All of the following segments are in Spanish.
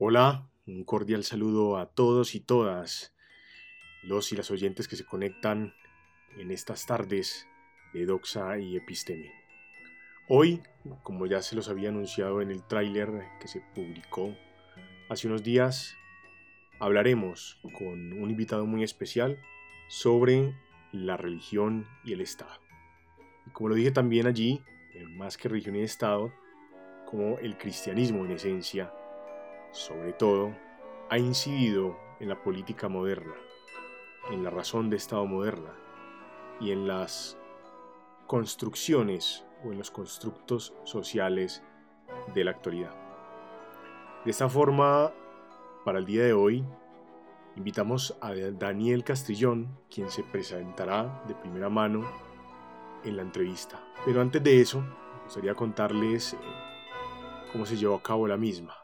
Hola, un cordial saludo a todos y todas los y las oyentes que se conectan en estas tardes de Doxa y Episteme. Hoy, como ya se los había anunciado en el tráiler que se publicó hace unos días, hablaremos con un invitado muy especial sobre la religión y el Estado. Como lo dije también allí, más que religión y Estado, como el cristianismo en esencia sobre todo, ha incidido en la política moderna, en la razón de Estado moderna y en las construcciones o en los constructos sociales de la actualidad. De esta forma, para el día de hoy, invitamos a Daniel Castrillón, quien se presentará de primera mano en la entrevista. Pero antes de eso, me gustaría contarles eh, cómo se llevó a cabo la misma.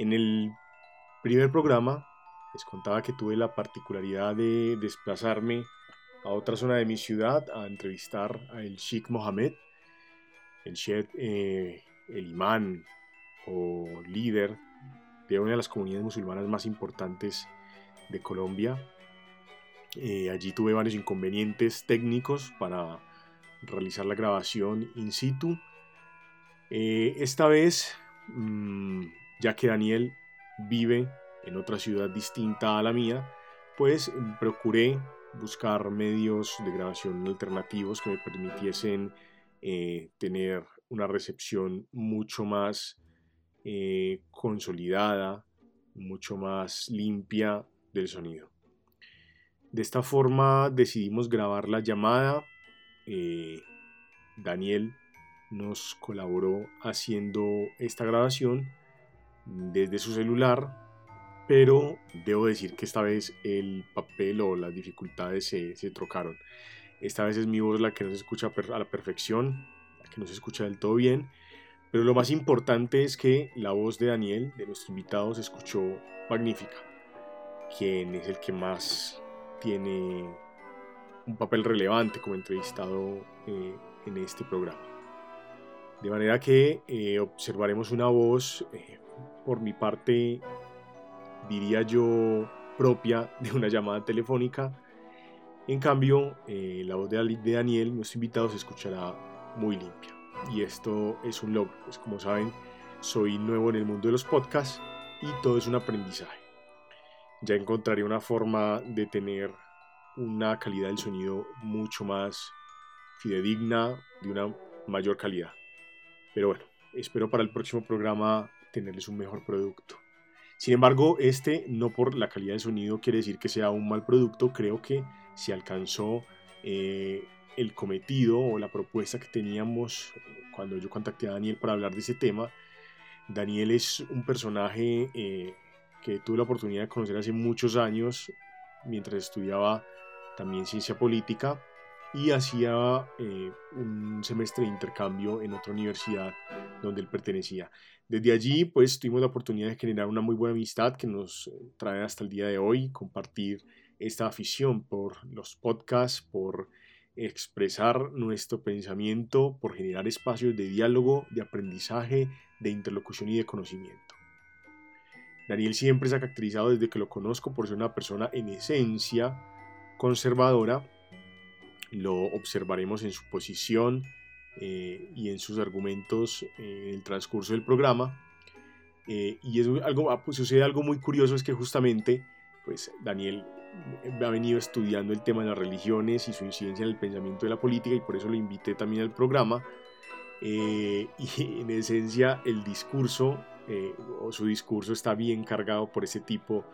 En el primer programa les contaba que tuve la particularidad de desplazarme a otra zona de mi ciudad a entrevistar a el Sheikh Mohammed, el Sheikh, eh, el imán o líder de una de las comunidades musulmanas más importantes de Colombia. Eh, allí tuve varios inconvenientes técnicos para realizar la grabación in situ. Eh, esta vez mm, ya que Daniel vive en otra ciudad distinta a la mía, pues procuré buscar medios de grabación alternativos que me permitiesen eh, tener una recepción mucho más eh, consolidada, mucho más limpia del sonido. De esta forma decidimos grabar la llamada. Eh, Daniel nos colaboró haciendo esta grabación desde su celular, pero debo decir que esta vez el papel o las dificultades se, se trocaron. Esta vez es mi voz la que no se escucha a la perfección, la que no se escucha del todo bien, pero lo más importante es que la voz de Daniel, de nuestro invitado, se escuchó magnífica, quien es el que más tiene un papel relevante como entrevistado eh, en este programa. De manera que eh, observaremos una voz eh, por mi parte, diría yo, propia de una llamada telefónica. En cambio, eh, la voz de Daniel, nuestro invitado, se escuchará muy limpia. Y esto es un logro, pues como saben, soy nuevo en el mundo de los podcasts y todo es un aprendizaje. Ya encontraré una forma de tener una calidad del sonido mucho más fidedigna, de una mayor calidad. Pero bueno, espero para el próximo programa tenerles un mejor producto. Sin embargo, este no por la calidad de sonido quiere decir que sea un mal producto, creo que se alcanzó eh, el cometido o la propuesta que teníamos cuando yo contacté a Daniel para hablar de ese tema. Daniel es un personaje eh, que tuve la oportunidad de conocer hace muchos años mientras estudiaba también ciencia política y hacía eh, un semestre de intercambio en otra universidad donde él pertenecía. Desde allí, pues tuvimos la oportunidad de generar una muy buena amistad que nos trae hasta el día de hoy, compartir esta afición por los podcasts, por expresar nuestro pensamiento, por generar espacios de diálogo, de aprendizaje, de interlocución y de conocimiento. Daniel siempre se ha caracterizado desde que lo conozco por ser una persona en esencia conservadora, lo observaremos en su posición eh, y en sus argumentos eh, en el transcurso del programa. Eh, y es algo, ah, pues sucede algo muy curioso, es que justamente pues Daniel ha venido estudiando el tema de las religiones y su incidencia en el pensamiento de la política y por eso lo invité también al programa. y en esencia el discurso o su discurso está bien cargado por ese tipo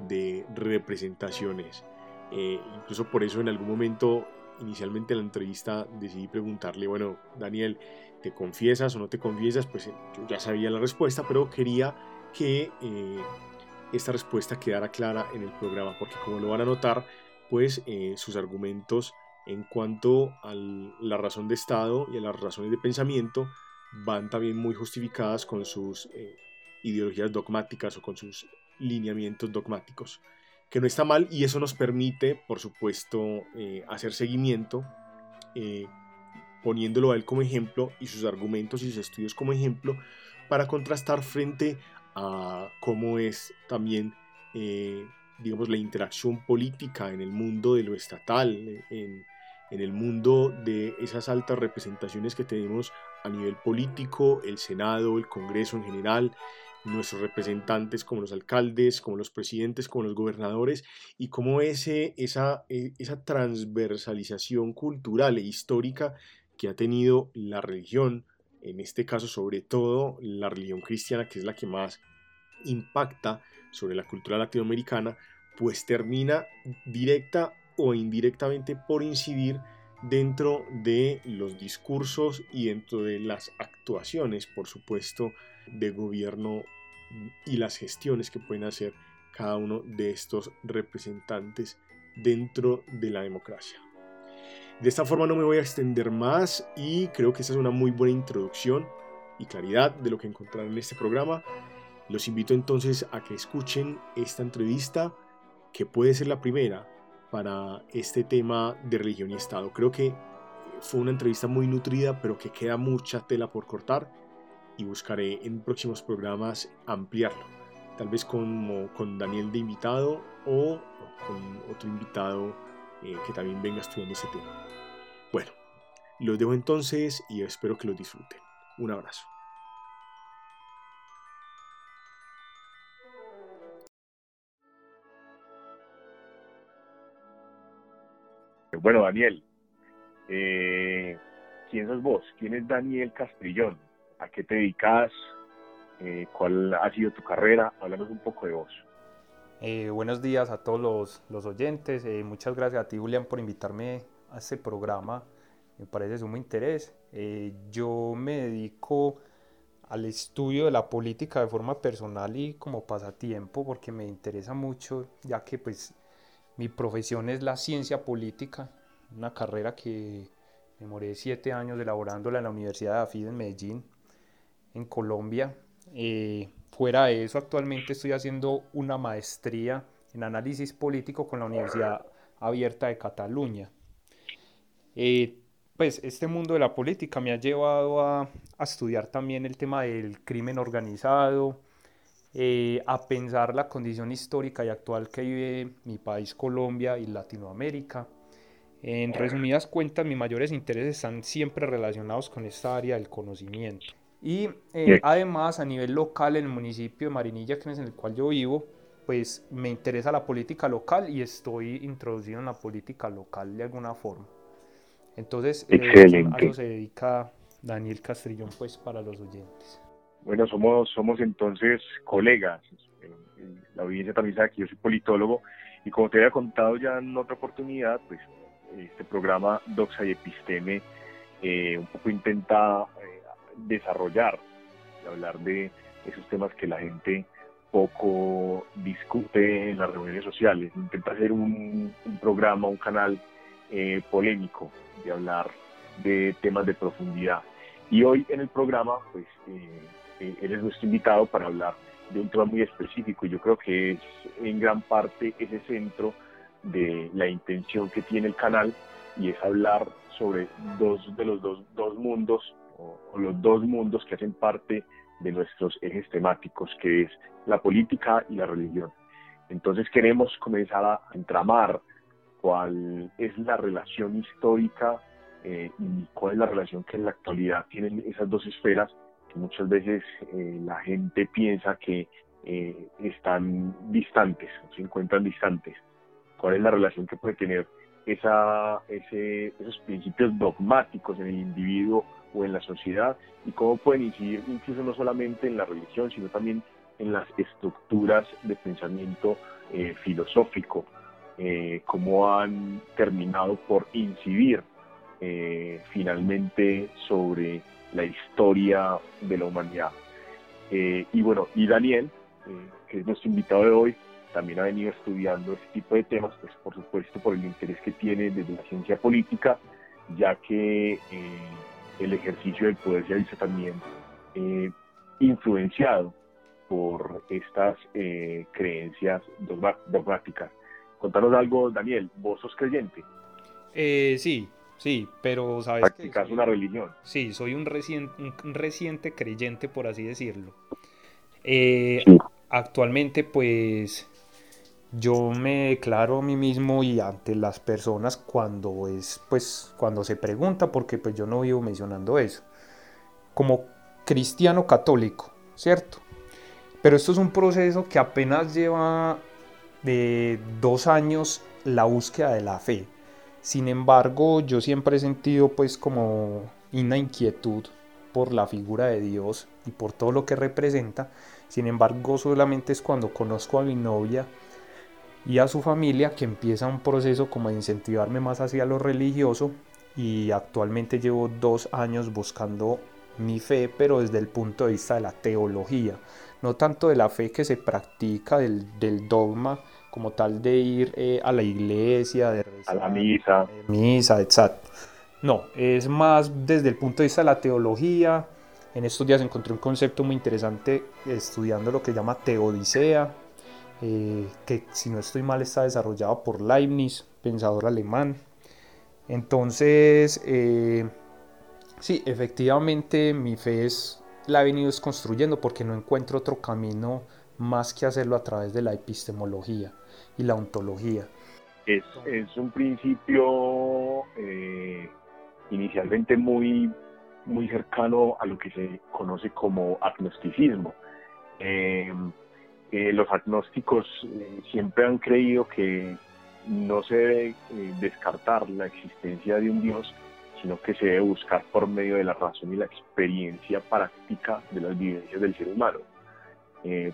de representaciones. incluso por eso en algún momento inicialmente en la entrevista decidí preguntarle, bueno, Daniel, ¿te confiesas o no te confiesas? Pues eh, yo ya sabía la respuesta, pero quería que eh, esta respuesta quedara clara en el programa, porque como lo van a notar, pues eh, sus argumentos en cuanto a la razón de Estado y a las razones de pensamiento van también muy justificadas con sus ideologías dogmáticas o con sus lineamientos dogmáticos que no está mal y eso nos permite, por supuesto, eh, hacer seguimiento, eh, poniéndolo a él como ejemplo y sus argumentos y sus estudios como ejemplo, para contrastar frente a cómo es también, eh, digamos, la interacción política en el mundo de lo estatal, en, en el mundo de esas altas representaciones que tenemos a nivel político, el Senado, el Congreso en general, nuestros representantes como los alcaldes, como los presidentes, como los gobernadores, y cómo ese, esa, e, esa transversalización cultural e histórica que ha tenido la religión, en este caso sobre todo la religión cristiana, que es la que más impacta sobre la cultura latinoamericana, pues termina directa o indirectamente por incidir dentro de los discursos y dentro de las actuaciones, por supuesto, de gobierno y las gestiones que pueden hacer cada uno de estos representantes dentro de la democracia. De esta forma no me voy a extender más y creo que esta es una muy buena introducción y claridad de lo que encontrarán en este programa. Los invito entonces a que escuchen esta entrevista que puede ser la primera para este tema de religión y Estado. Creo que fue una entrevista muy nutrida, pero que queda mucha tela por cortar y buscaré en próximos programas ampliarlo. Tal vez con, con Daniel de invitado o con otro invitado eh, que también venga estudiando ese tema. Bueno, los dejo entonces y espero que lo disfruten. Un abrazo. Bueno, Daniel, eh, ¿quién sos vos? ¿Quién es Daniel Castrillón? ¿A qué te dedicas? Eh, ¿Cuál ha sido tu carrera? Háblanos un poco de vos. Eh, buenos días a todos los, los oyentes. muchas gracias a ti, Julián, por invitarme a este programa. Me parece sumo interés. yo me dedico al estudio de la política de forma personal y como pasatiempo porque me interesa mucho, ya que pues mi profesión es la ciencia política, una carrera que me moré siete años elaborándola en la Universidad de AFID en Medellín, en Colombia. Eh, fuera de eso, actualmente estoy haciendo una maestría en análisis político con la Universidad Abierta de Cataluña. Eh, pues este mundo de la política me ha llevado a, a estudiar también el tema del crimen organizado, eh, a pensar la condición histórica y actual que vive mi país Colombia y Latinoamérica. En resumidas cuentas, mis mayores intereses están siempre relacionados con esta área del conocimiento. Y eh, además, a nivel local, en el municipio de Marinilla, que es en el cual yo vivo, pues me interesa la política local y estoy introducido en la política local de alguna forma. Entonces, eh, a eso se dedica Daniel Castrillón, pues, para los oyentes. Bueno, somos, somos entonces colegas. La audiencia también sabe que yo soy politólogo y como te había contado ya en otra oportunidad, pues este programa Doxa y Episteme eh, un poco intenta eh, desarrollar y hablar de esos temas que la gente poco discute en las reuniones sociales. Intenta hacer un, programa, un canal eh, polémico de hablar de temas de profundidad. Y hoy en el programa, pues eh, eres nuestro invitado para hablar de un tema muy específico y yo creo que es en gran parte ese centro de la intención que tiene el canal y es hablar sobre dos de los dos, dos mundos o, los dos mundos que hacen parte de nuestros ejes temáticos, que es la política y la religión. Entonces queremos comenzar a entramar cuál es la relación histórica eh, y cuál es la relación que en la actualidad tienen esas dos esferas muchas veces eh, la gente piensa que eh, están distantes, se encuentran distantes. ¿Cuál es la relación que puede tener esa, ese, esos principios dogmáticos en el individuo o en la sociedad y cómo pueden incidir incluso no solamente en la religión, sino también en las estructuras de pensamiento eh, filosófico, cómo han terminado por incidir finalmente sobre la historia de la humanidad. Eh, y bueno, y Daniel, eh, que es nuestro invitado de hoy, también ha venido estudiando este tipo de temas, pues por supuesto por el interés que tiene desde la ciencia política, ya que eh, el ejercicio del poder se ha visto también influenciado por estas creencias dogmáticas. Contanos algo, Daniel, ¿vos sos creyente? sí, Sí, pero sabes Practicas una religión. Sí, soy un reciente, un reciente creyente, por así decirlo. Eh, actualmente pues yo me declaro a mí mismo y ante las personas cuando es pues cuando se pregunta porque pues yo no vivo mencionando eso. Como cristiano católico cierto pero esto es un proceso que apenas lleva de dos años la búsqueda de la fe. Sin embargo yo siempre he sentido pues como una inquietud por la figura de Dios y por todo lo que representa. Sin embargo solamente es cuando conozco a mi novia y a su familia que empieza un proceso como de incentivarme más hacia lo religioso. Y actualmente llevo dos años buscando mi fe pero desde el punto de vista de la teología. No tanto de la fe que se practica del, dogma como tal de ir eh, a la iglesia de a la misa. misa exacto. No es más desde el punto de vista de la teología. En estos días encontré un concepto muy interesante estudiando lo que se llama teodicea eh, que si no estoy mal está desarrollado por Leibniz, pensador alemán. Entonces, eh, sí, efectivamente mi fe es, la he venido construyendo porque no encuentro otro camino más que hacerlo a través de la epistemología y la ontología. Es, un principio eh, inicialmente muy, muy cercano a lo que se conoce como agnosticismo. Eh, los agnósticos eh, siempre han creído que no se debe eh, descartar la existencia de un Dios, sino que se debe buscar por medio de la razón y la experiencia práctica de las vivencias del ser humano.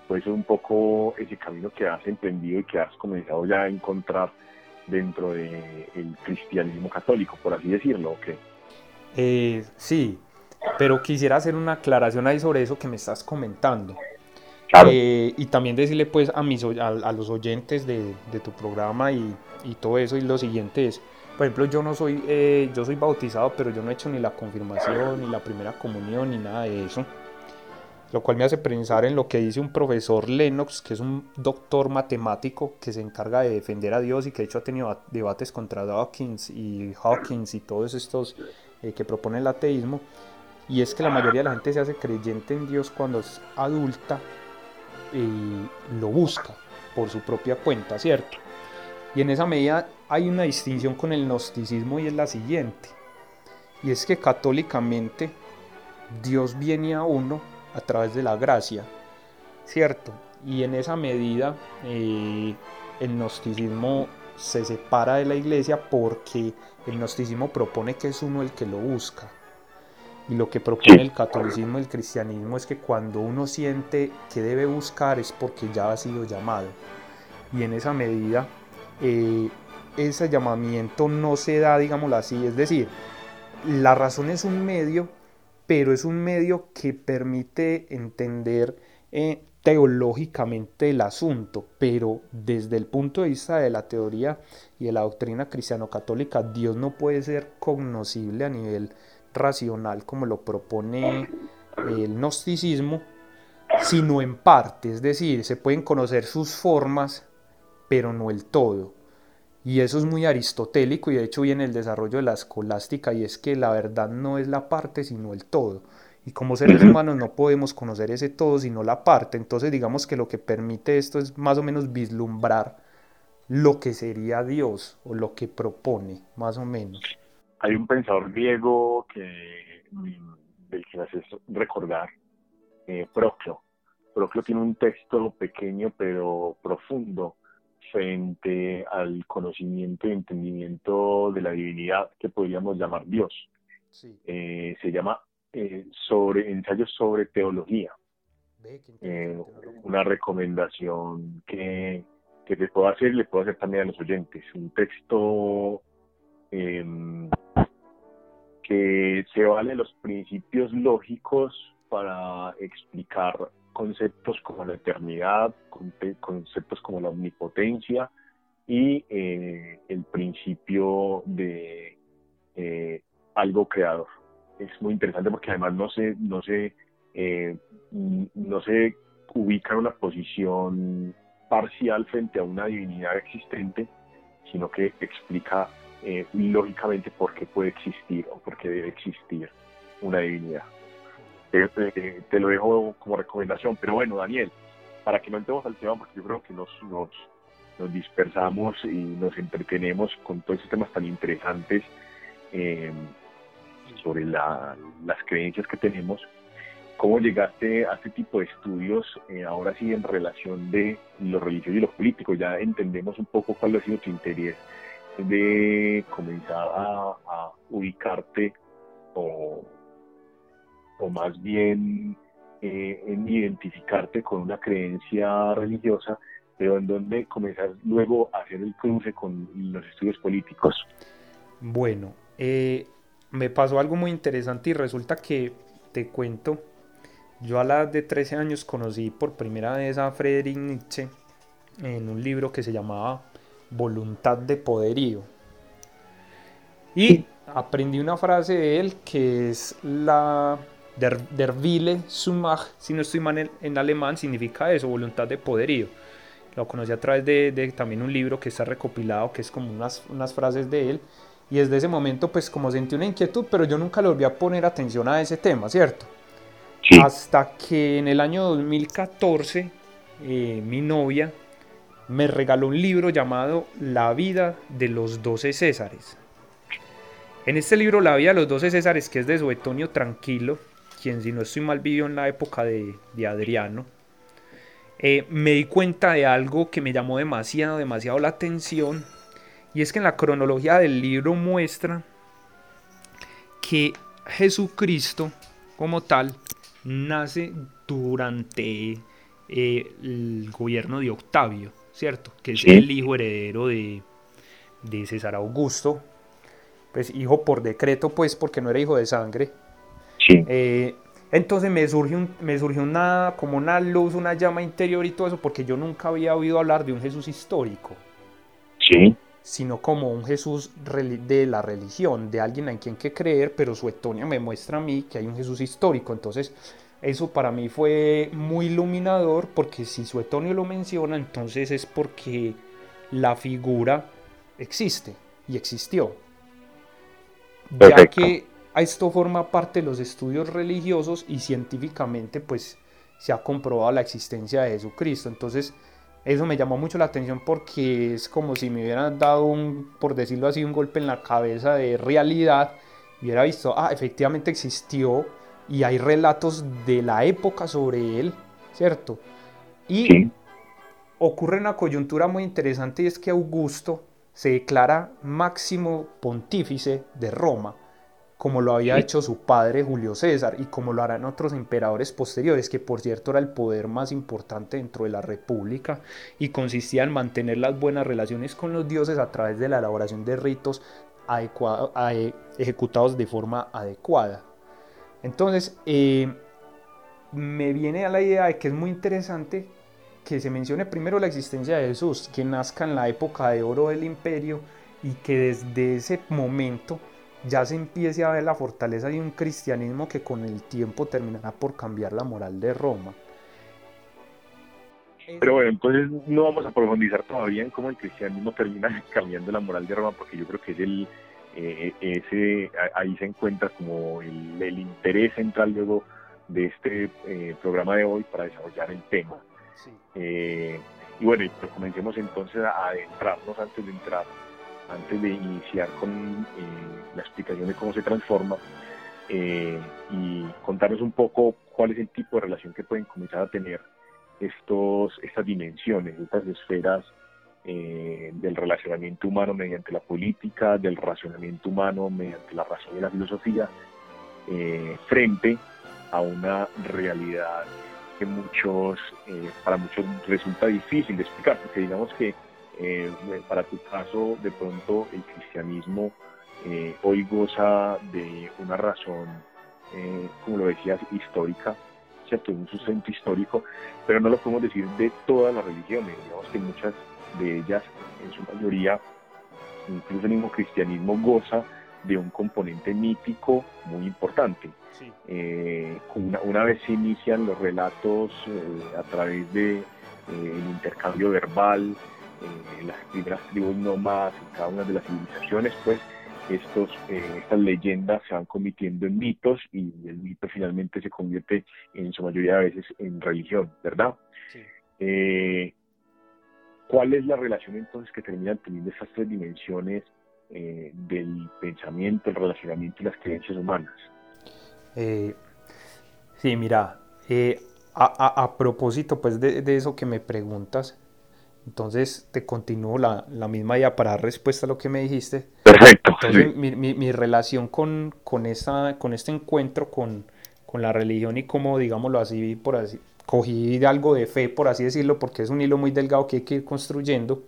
pues es un poco ese camino que has emprendido y que has comenzado ya a encontrar dentro del cristianismo católico, por así decirlo, ¿ok? sí, pero quisiera hacer una aclaración ahí sobre eso que me estás comentando. Eh, y también decirle pues a, mis, a, los oyentes de, tu programa y, todo eso y lo siguiente es, por ejemplo, yo no soy, eh, yo soy bautizado, pero yo no he hecho ni la confirmación, ni la primera comunión, ni nada de eso. Lo cual me hace pensar en lo que dice un profesor Lennox, que es un doctor matemático que se encarga de defender a Dios y que de hecho ha tenido debates contra Dawkins y Hawkins y todos estos eh, que proponen el ateísmo. Y es que la mayoría de la gente se hace creyente en Dios cuando es adulta lo busca por su propia cuenta, ¿cierto? Y en esa medida hay una distinción con el gnosticismo y es la siguiente. Y es que católicamente Dios viene a uno a través de la gracia, ¿cierto? Y en esa medida eh, el gnosticismo se separa de la iglesia porque el gnosticismo propone que es uno el que lo busca. Y lo que propone el catolicismo y el cristianismo es que cuando uno siente que debe buscar es porque ya ha sido llamado. Y en esa medida, eh, ese llamamiento no se da, digámoslo así. Es decir, la razón es un medio, pero es un medio que permite entender eh, teológicamente el asunto, pero desde el punto de vista de la teoría y de la doctrina cristiano-católica, Dios no puede ser cognoscible a nivel racional como lo propone el gnosticismo, sino en parte, es decir, se pueden conocer sus formas, pero no el todo. Y eso es muy aristotélico y de hecho viene el desarrollo de la escolástica y es que la verdad no es la parte sino el todo. Y como seres humanos no podemos conocer ese todo sino la parte. Entonces digamos que lo que permite esto es más o menos vislumbrar lo que sería Dios o lo que propone, más o menos. Hay un pensador griego que, del que me hace recordar, eh, Proclo. Proclo tiene un texto pequeño pero profundo frente al conocimiento y entendimiento de la divinidad que podríamos llamar Dios. Eh, se llama eh, sobre ensayos sobre teología. Eh, una recomendación que, que te puedo hacer y le puedo hacer también a los oyentes. Un texto eh, que se vale los principios lógicos para explicar conceptos como la eternidad, conceptos como la omnipotencia y eh, el principio de eh, algo creador. Es muy interesante porque además no se, no se, eh, no se ubica en una posición parcial frente a una divinidad existente, sino que explica eh, lógicamente por qué puede existir o por qué debe existir una divinidad. te, lo dejo como recomendación. Pero bueno, Daniel, para que no entremos al tema, porque yo creo que nos, nos, nos dispersamos y nos entretenemos con todos estos temas tan interesantes eh, sobre las creencias que tenemos. ¿Cómo llegaste a este tipo de estudios, eh, ahora sí, en relación de los religiosos y los políticos? Ya entendemos un poco cuál ha sido tu interés de comenzar a, ubicarte o, o, más bien eh, en identificarte con una creencia religiosa, pero en donde comenzar luego a hacer el cruce con los estudios políticos. Bueno, eh, me pasó algo muy interesante y resulta que, te cuento, yo a la edad de 13 años conocí por primera vez a Friedrich Nietzsche en un libro que se llamaba Voluntad de Poderío. Y aprendí una frase de él que es la der, der Wille si no estoy mal en, alemán, significa eso, voluntad de poderío. Lo conocí a través de, también un libro que está recopilado, que es como unas, unas frases de él. Y desde ese momento, pues como sentí una inquietud, pero yo nunca le volví a poner atención a ese tema, ¿cierto? Hasta que en el año 2014, eh, mi novia me regaló un libro llamado La vida de los doce Césares. En este libro La vida de los doce Césares, que es de Suetonio Tranquilo, quien si no estoy mal vivió en la época de, Adriano, eh, me di cuenta de algo que me llamó demasiado, demasiado la atención, y es que en la cronología del libro muestra que Jesucristo como tal nace durante eh, el gobierno de Octavio, ¿cierto? Que es el hijo heredero de, de César Augusto, pues hijo por decreto, pues porque no era hijo de sangre. Sí. Eh, entonces me surgió, me surgió una, como una luz, una llama interior y todo eso, porque yo nunca había oído hablar de un Jesús histórico. Sí. Sino como un Jesús de la religión, de alguien en quien que creer, pero Suetonia me muestra a mí que hay un Jesús histórico. Entonces, eso para mí fue muy iluminador, porque si Suetonio lo menciona, entonces es porque la figura existe y existió. Ya que esto forma parte de los estudios religiosos y científicamente pues se ha comprobado la existencia de Jesucristo. Entonces eso me llamó mucho la atención porque es como si me hubieran dado un, por decirlo así, un golpe en la cabeza de realidad y hubiera visto, ah, efectivamente existió y hay relatos de la época sobre él, ¿cierto? Y ocurre una coyuntura muy interesante y es que Augusto se declara máximo pontífice de Roma como lo había hecho su padre Julio César y como lo harán otros emperadores posteriores, que por cierto era el poder más importante dentro de la República y consistía en mantener las buenas relaciones con los dioses a través de la elaboración de ritos ejecutados de forma adecuada. Entonces, eh, me viene a la idea de que es muy interesante que se mencione primero la existencia de Jesús, que nazca en la época de oro del imperio y que desde ese momento ya se empiece a ver la fortaleza de un cristianismo que con el tiempo terminará por cambiar la moral de Roma. Pero bueno, entonces no vamos a profundizar todavía en cómo el cristianismo termina cambiando la moral de Roma, porque yo creo que es el, eh, ese, ahí se encuentra como el, interés central luego de este eh, programa de hoy para desarrollar el tema. Eh, y bueno, pues comencemos entonces a adentrarnos antes de entrar antes de iniciar con eh, la explicación de cómo se transforma eh, y contarnos un poco cuál es el tipo de relación que pueden comenzar a tener estos, estas dimensiones, estas esferas eh, del relacionamiento humano mediante la política, del racionamiento humano mediante la razón y la filosofía, frente a una realidad que muchos, para muchos resulta difícil de explicar, porque digamos que eh, para tu caso, de pronto el cristianismo eh, hoy goza de una razón, eh, como lo decías, histórica, ¿cierto? Un sustento histórico, pero no lo podemos decir de todas las religiones. Digamos que muchas de ellas, en su mayoría, incluso el mismo cristianismo goza de un componente mítico muy importante. una, una, vez se inician los relatos a través de el intercambio verbal, las primeras tribus nómadas en cada una de las civilizaciones, pues estos, eh, estas leyendas se van convirtiendo en mitos y el mito finalmente se convierte en su mayoría de veces en religión, ¿verdad? Eh, ¿Cuál es la relación entonces que terminan teniendo estas tres dimensiones eh, del pensamiento, el relacionamiento y las creencias humanas? sí, mira, a, a, propósito pues de, de, eso que me preguntas, entonces te continúo la, la, misma idea para dar respuesta a lo que me dijiste. Perfecto. Entonces mi, mi, mi, relación con, con, esta, con este encuentro con, con, la religión y cómo, digámoslo así, por así, cogí algo de fe, por así decirlo, porque es un hilo muy delgado que hay que ir construyendo.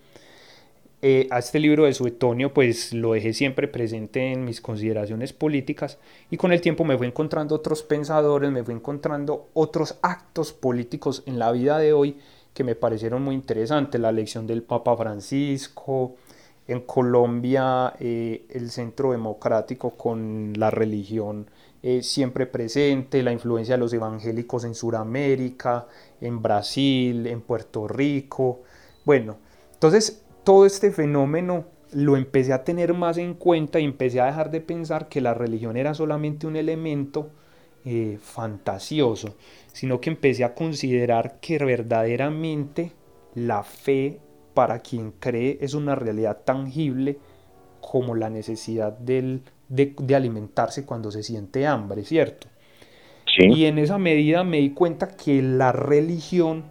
Eh, a este libro de Suetonio pues lo dejé siempre presente en mis consideraciones políticas y con el tiempo me fui encontrando otros pensadores, me fui encontrando otros actos políticos en la vida de hoy que me parecieron muy interesantes, la elección del Papa Francisco, en Colombia eh, el centro democrático con la religión eh, siempre presente, la influencia de los evangélicos en Sudamérica, en Brasil, en Puerto Rico. Bueno, entonces todo este fenómeno lo empecé a tener más en cuenta y empecé a dejar de pensar que la religión era solamente un elemento eh, fantasioso, sino que empecé a considerar que verdaderamente la fe para quien cree es una realidad tangible como la necesidad del, de, alimentarse cuando se siente hambre, ¿cierto? Y en esa medida me di cuenta que la religión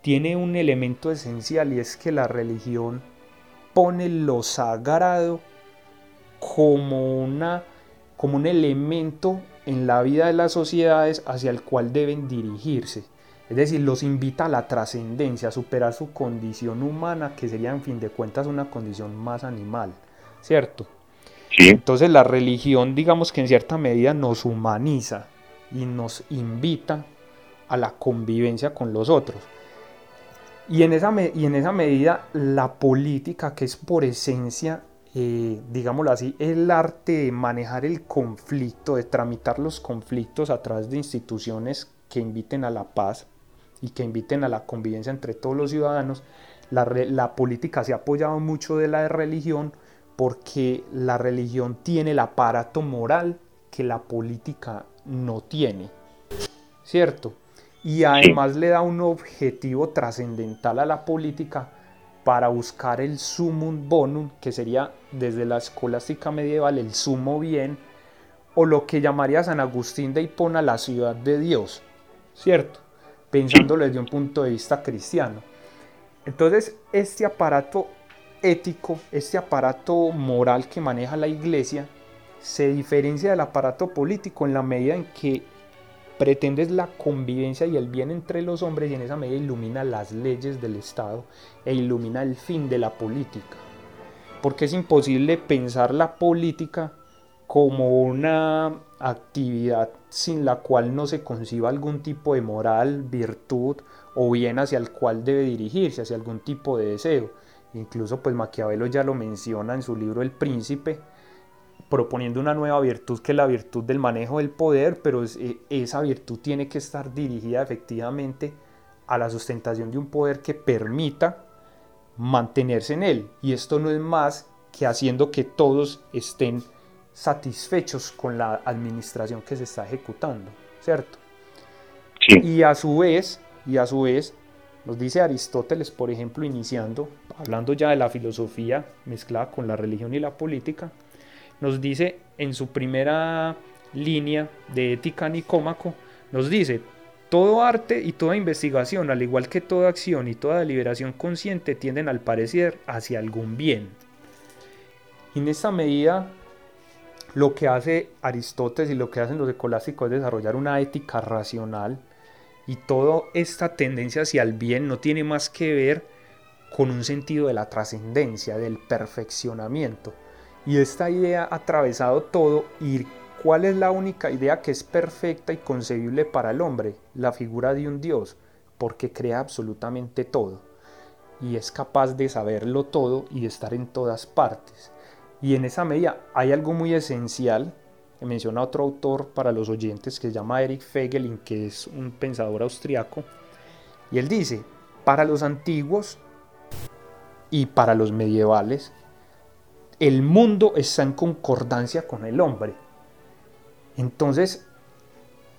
tiene un elemento esencial y es que la religión pone lo sagrado como, una, como un elemento en la vida de las sociedades hacia el cual deben dirigirse. Es decir, los invita a la trascendencia, a superar su condición humana, que sería en fin de cuentas una condición más animal, ¿cierto? Sí. Entonces la religión, digamos que en cierta medida nos humaniza y nos invita a la convivencia con los otros. Y en, esa y en esa medida la política, que es por esencia eh, digámoslo así, el arte de manejar el conflicto, de tramitar los conflictos a través de instituciones que inviten a la paz y que inviten a la convivencia entre todos los ciudadanos, la, la política se ha apoyado mucho de la religión porque la religión tiene el aparato moral que la política no tiene, ¿cierto? Y además le da un objetivo trascendental a la política para buscar el sumum bonum, que sería desde la escolástica medieval el sumo bien, o lo que llamaría San Agustín de Hipona la ciudad de Dios, ¿cierto? Pensándolo desde un punto de vista cristiano. Entonces, este aparato ético, este aparato moral que maneja la iglesia, se diferencia del aparato político en la medida en que pretendes la convivencia y el bien entre los hombres y en esa medida ilumina las leyes del Estado e ilumina el fin de la política. Porque es imposible pensar la política como una actividad sin la cual no se conciba algún tipo de moral, virtud o bien hacia el cual debe dirigirse, hacia algún tipo de deseo. Incluso pues Maquiavelo ya lo menciona en su libro El Príncipe, proponiendo una nueva virtud que es la virtud del manejo del poder, pero eh, esa virtud tiene que estar dirigida efectivamente a la sustentación de un poder que permita mantenerse en él. Y esto no es más que haciendo que todos estén satisfechos con la administración que se está ejecutando, ¿cierto? Y a su vez, y a su vez, nos dice Aristóteles, por ejemplo, iniciando, hablando ya de la filosofía mezclada con la religión y la política, nos dice en su primera línea de ética nicómaco, nos dice, todo arte y toda investigación, al igual que toda acción y toda deliberación consciente, tienden al parecer hacia algún bien. En esta medida, lo que hace Aristóteles y lo que hacen los escolásticos es desarrollar una ética racional y toda esta tendencia hacia el bien no tiene más que ver con un sentido de la trascendencia, del perfeccionamiento. Y esta idea ha atravesado todo y ¿cuál es la única idea que es perfecta y concebible para el hombre? La figura de un Dios, porque crea absolutamente todo y es capaz de saberlo todo y de estar en todas partes. Y en esa medida hay algo muy esencial que menciona otro autor para los oyentes que se llama Eric Fegelin, que es un pensador austriaco, y él dice, para los antiguos y para los medievales, el mundo está en concordancia con el hombre. Entonces,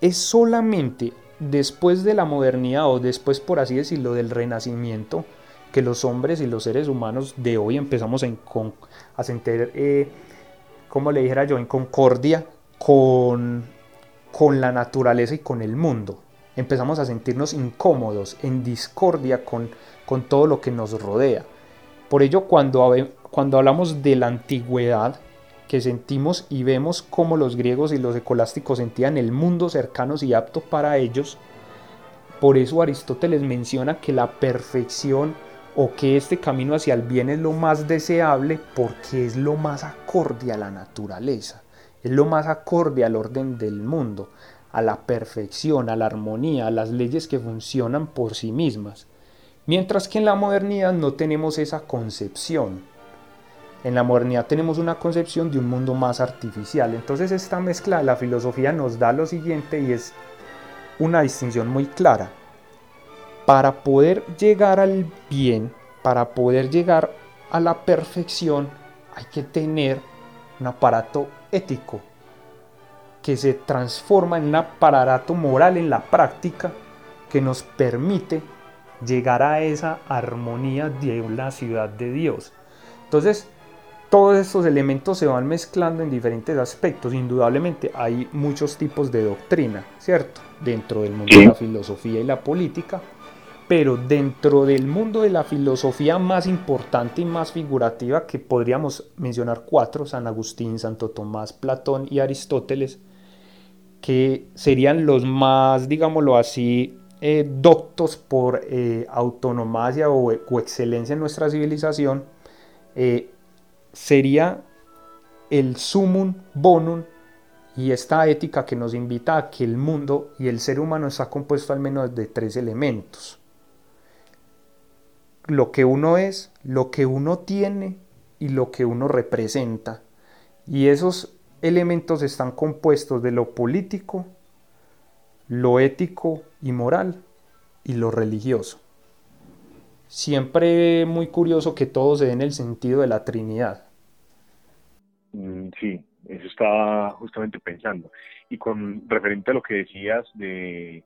es solamente después de la modernidad o después, por así decirlo, del renacimiento, que los hombres y los seres humanos de hoy empezamos a, sentir, eh, como le dijera yo, en concordia con, con la naturaleza y con el mundo. Empezamos a sentirnos incómodos, en discordia con, con todo lo que nos rodea. Por ello, cuando, cuando hablamos de la antigüedad, que sentimos y vemos cómo los griegos y los escolásticos sentían el mundo cercano y apto para ellos, por eso Aristóteles menciona que la perfección o que este camino hacia el bien es lo más deseable porque es lo más acorde a la naturaleza, es lo más acorde al orden del mundo, a la perfección, a la armonía, a las leyes que funcionan por sí mismas. Mientras que en la modernidad no tenemos esa concepción. En la modernidad tenemos una concepción de un mundo más artificial. Entonces esta mezcla de la filosofía nos da lo siguiente y es una distinción muy clara. Para poder llegar al bien, para poder llegar a la perfección, hay que tener un aparato ético que se transforma en un aparato moral en la práctica que nos permite llegar a esa armonía de la ciudad de Dios. Entonces, todos estos elementos se van mezclando en diferentes aspectos. Indudablemente hay muchos tipos de doctrina, ¿cierto? Dentro del mundo de la filosofía y la política, pero dentro del mundo de la filosofía más importante y más figurativa, que podríamos mencionar cuatro, San Agustín, Santo Tomás, Platón y Aristóteles, que serían los más, digámoslo así, eh, doctos por eh, autonomacia o, excelencia en nuestra civilización, eh, sería el sumum bonum y esta ética que nos invita a que el mundo y el ser humano está compuesto al menos de tres elementos. Lo que uno es, lo que uno tiene y lo que uno representa. Y esos elementos están compuestos de lo político, lo ético y moral y lo religioso. Siempre muy curioso que todo se dé en el sentido de la Trinidad. Mm, sí, eso estaba justamente pensando. Y con referente a lo que decías de,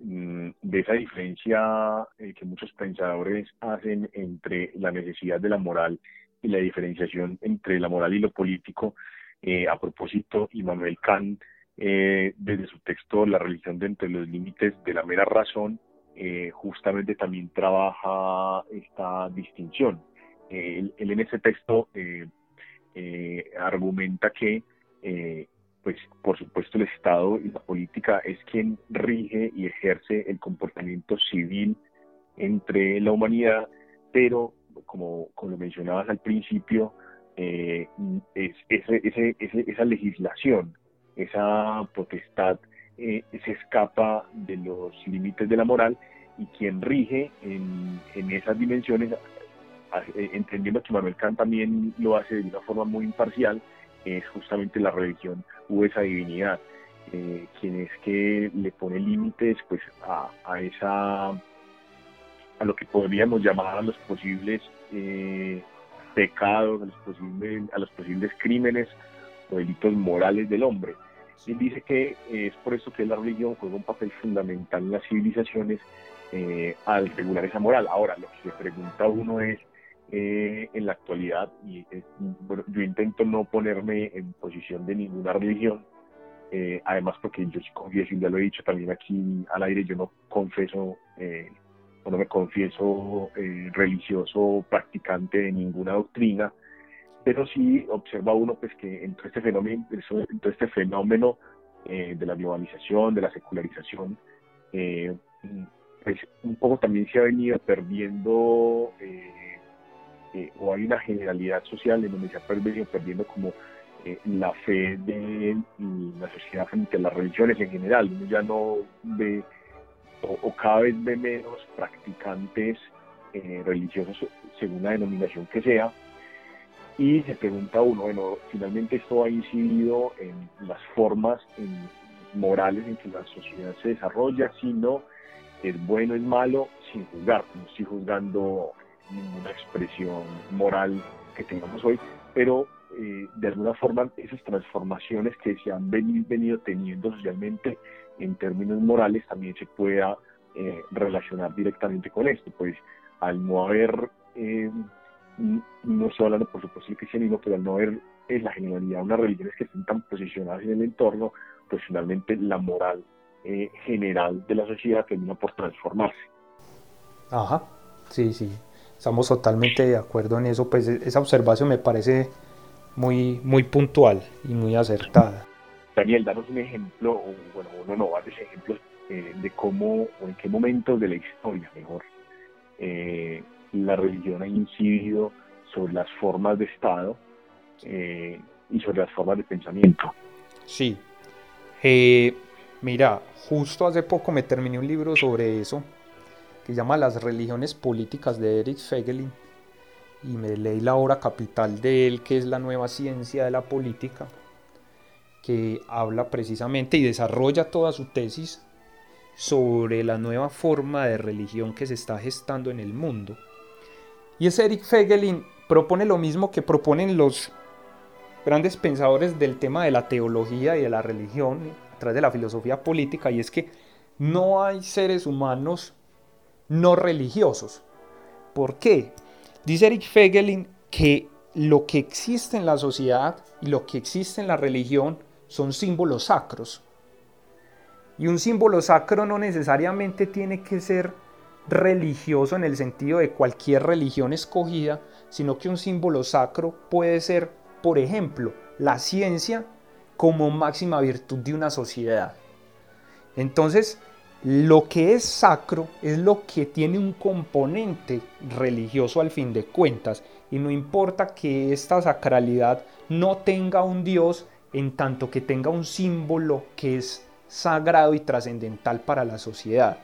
mm, de esa diferencia eh, que muchos pensadores hacen entre la necesidad de la moral y la diferenciación entre la moral y lo político, eh, a propósito, Immanuel Kant, eh, desde su texto La religión de entre los límites de la mera razón, eh, justamente también trabaja esta distinción. él, en ese texto argumenta que, pues, por supuesto, el Estado y la política es quien rige y ejerce el comportamiento civil entre la humanidad, pero, como, como mencionabas al principio, eh, es, ese, esa legislación, esa potestad eh, se escapa de los límites de la moral y quien rige en, esas dimensiones, eh, entendiendo que Manuel Kant también lo hace de una forma muy imparcial, es justamente la religión o esa divinidad, quien es que le pone límites pues a, a esa a lo que podríamos llamar a los posibles eh, pecados, a los posibles, a los posibles crímenes o delitos morales del hombre. Él dice que es por eso que la religión juega un papel fundamental en las civilizaciones eh, al regular esa moral. Ahora, lo que se pregunta uno es, eh, en la actualidad, y yo intento no ponerme en posición de ninguna religión, eh, además porque yo sí confieso, ya lo he dicho también aquí al aire, yo no confeso no me confieso eh, religioso practicante de ninguna doctrina, pero sí observa uno pues que en todo este fenómeno, este eh, de la globalización, de la secularización, eh, pues un poco también se ha venido perdiendo o hay una generalidad social en donde se ha venido perdiendo como la fe de la sociedad frente a las religiones en general. Uno ya no ve o, cada vez ve menos practicantes eh, religiosos según la denominación que sea. Y se pregunta uno, bueno, finalmente esto ha incidido en las formas morales en que la sociedad se desarrolla, si no es bueno, es malo, sin juzgar. No estoy juzgando ninguna expresión moral que tengamos hoy, pero eh, de alguna forma esas transformaciones que se han venido teniendo socialmente en términos morales también se pueda eh, relacionar directamente con esto, pues al no haber, eh, no estoy hablando por supuesto del cristianismo, pero al no haber en la generalidad unas religiones que estén tan posicionadas en el entorno, pues finalmente la moral eh, general de la sociedad termina por transformarse. Ajá, sí, sí, estamos totalmente de acuerdo en eso, pues esa observación me parece muy, muy puntual y muy acertada. Daniel, danos un ejemplo, o bueno, uno no, varios ejemplos eh, de cómo o en qué momentos de la historia, mejor, eh, la religión ha incidido sobre las formas de Estado eh, y sobre las formas de pensamiento. Sí. mira, justo hace poco me terminé un libro sobre eso que se llama Las religiones políticas de Eric Fegelin y me leí la obra capital de él que es La nueva ciencia de la política que habla precisamente y desarrolla toda su tesis sobre la nueva forma de religión que se está gestando en el mundo. Y es Eric Fegelin propone lo mismo que proponen los grandes pensadores del tema de la teología y de la religión a través de la filosofía política y es que no hay seres humanos no religiosos. ¿Por qué? Dice Eric Fegelin que lo que existe en la sociedad y lo que existe en la religión son símbolos sacros. Y un símbolo sacro no necesariamente tiene que ser religioso en el sentido de cualquier religión escogida, sino que un símbolo sacro puede ser, por ejemplo, la ciencia como máxima virtud de una sociedad. Entonces, lo que es sacro es lo que tiene un componente religioso al fin de cuentas, y no importa que esta sacralidad no tenga un Dios en tanto que tenga un símbolo que es sagrado y trascendental para la sociedad.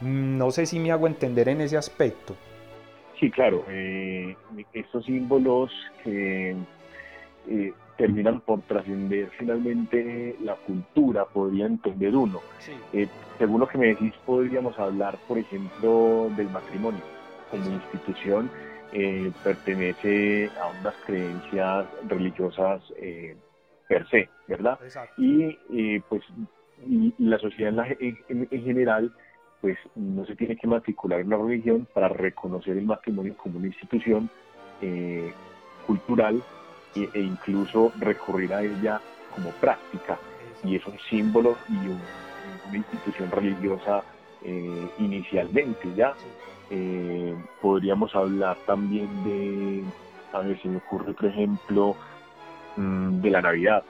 No sé si me hago entender en ese aspecto. Sí, claro. Eh, estos símbolos que eh, terminan por trascender finalmente la cultura, podría entender uno. Eh, según lo que me decís, podríamos hablar, por ejemplo, del matrimonio como institución. pertenece a unas creencias religiosas per se, ¿verdad? Y pues y la sociedad en, general pues no se tiene que matricular en una religión para reconocer el matrimonio como una institución eh, cultural e, e, incluso recurrir a ella como práctica. Y es un símbolo y una institución religiosa eh, inicialmente ya eh, podríamos hablar también de a ver si me ocurre otro ejemplo mm, de la Navidad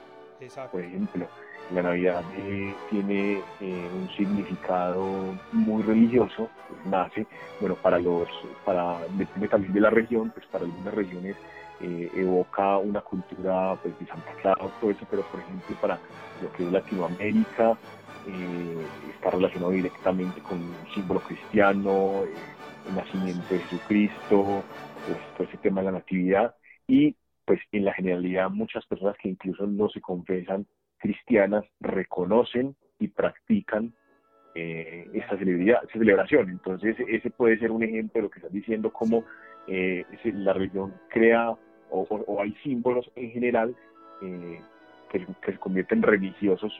por ejemplo la Navidad eh, tiene eh, un significado muy religioso, pues, nace, bueno, para los, para, depende también de la región, pues para algunas regiones eh, evoca una cultura pues, de Santa Claus, todo eso, pero por ejemplo para lo que es Latinoamérica está relacionado directamente con un símbolo cristiano, el nacimiento de Jesucristo, pues, todo ese tema de la natividad y pues en la generalidad muchas personas que incluso no se confesan cristianas reconocen y practican eh, esta celebración. Entonces, ese puede ser un ejemplo de lo que estás diciendo, cómo eh, la religión crea o, hay símbolos en general eh, que, se convierten religiosos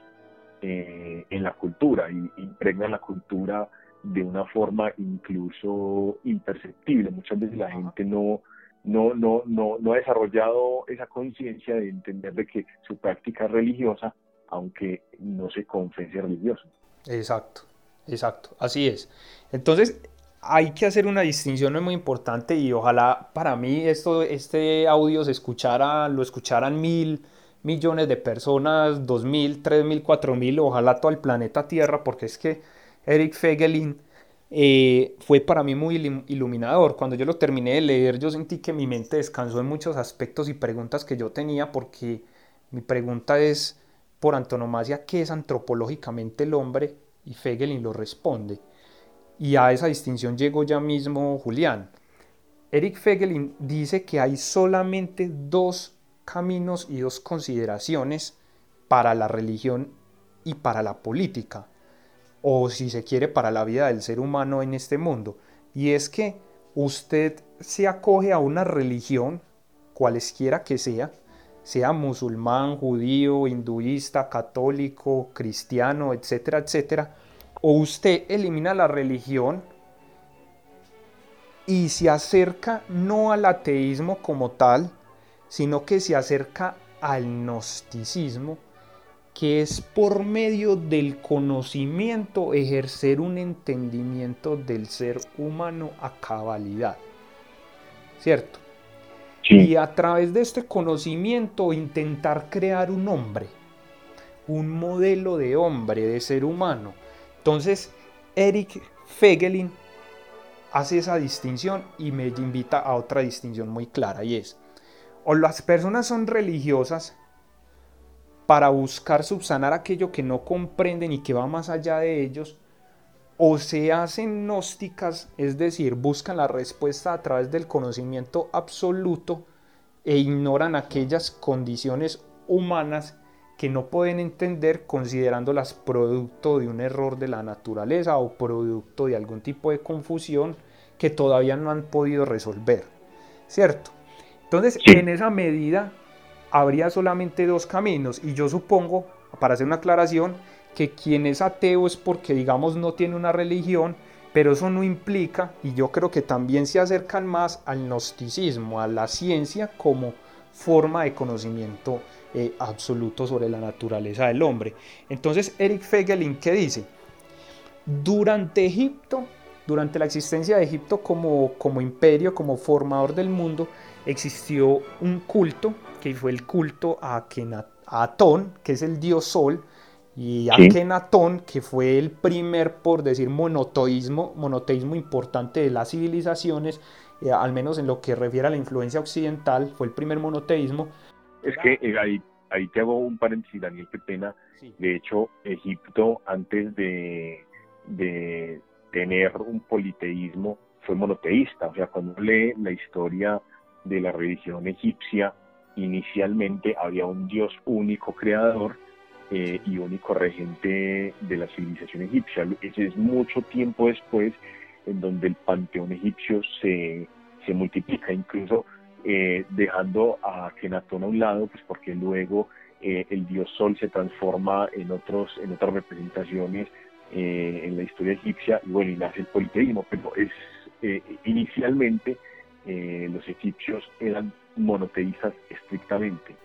en la cultura y impregnan la cultura de una forma incluso imperceptible. Muchas veces la gente no, no, no, no, no ha desarrollado esa conciencia de entender de que su práctica es religiosa, aunque no se confese religioso. Exacto, exacto, así es. Entonces, hay que hacer una distinción muy importante y ojalá para mí esto, este audio se escuchara, lo escucharan mil millones de personas, dos mil, tres mil, cuatro mil, ojalá todo el planeta Tierra, porque es que Eric Fegelin eh, fue para mí muy iluminador. Cuando yo lo terminé de leer, yo sentí que mi mente descansó en muchos aspectos y preguntas que yo tenía, porque mi pregunta es, por antonomasia, ¿qué es antropológicamente el hombre? Y Fegelin lo responde. Y a esa distinción llegó ya mismo Julián. Eric Fegelin dice que hay solamente dos caminos y dos consideraciones para la religión y para la política o si se quiere para la vida del ser humano en este mundo. Y es que usted se acoge a una religión, cualesquiera que sea, sea musulmán, judío, hinduista, católico, cristiano, etcétera, etcétera, o usted elimina la religión y se acerca no al ateísmo como tal, sino que se acerca al gnosticismo, que es por medio del conocimiento ejercer un entendimiento del ser humano a cabalidad. ¿Cierto? Y a través de este conocimiento intentar crear un hombre, un modelo de hombre, de ser humano. Entonces, Eric Fegelin hace esa distinción y me invita a otra distinción muy clara y es, o las personas son religiosas para buscar subsanar aquello que no comprenden y que va más allá de ellos, o se hacen gnósticas, es decir, buscan la respuesta a través del conocimiento absoluto e ignoran aquellas condiciones humanas que no pueden entender considerándolas producto de un error de la naturaleza o producto de algún tipo de confusión que todavía no han podido resolver. ¿Cierto? Entonces, en esa medida, habría solamente dos caminos y yo supongo, para hacer una aclaración, que quien es ateo es porque digamos no tiene una religión, pero eso no implica, y yo creo que también se acercan más al gnosticismo, a la ciencia como forma de conocimiento eh, absoluto sobre la naturaleza del hombre. Entonces Eric Fegelin, ¿qué dice? Durante Egipto, durante la existencia de Egipto como, como imperio, como formador del mundo, existió un culto que fue el culto a, Atón, que es el dios sol, y a Kenatón, que fue el primer, por decir, monoteísmo, monoteísmo importante de las civilizaciones, eh, al menos en lo que refiere a la influencia occidental, fue el primer monoteísmo. Es que eh, ahí, ahí te hago un paréntesis, Daniel, qué pena. De hecho, Egipto, antes de, de tener un politeísmo, fue monoteísta. O sea, cuando lee la historia de la religión egipcia, inicialmente había un dios único creador eh, y único regente de la civilización egipcia. Ese es mucho tiempo después en donde el panteón egipcio se, se multiplica, incluso eh, dejando a Kenatón a un lado, pues porque luego eh, el dios Sol se transforma en, otros, en otras representaciones en la historia egipcia y bueno, y nace el politeísmo, pero es inicialmente los egipcios eran monoteístas estrictamente.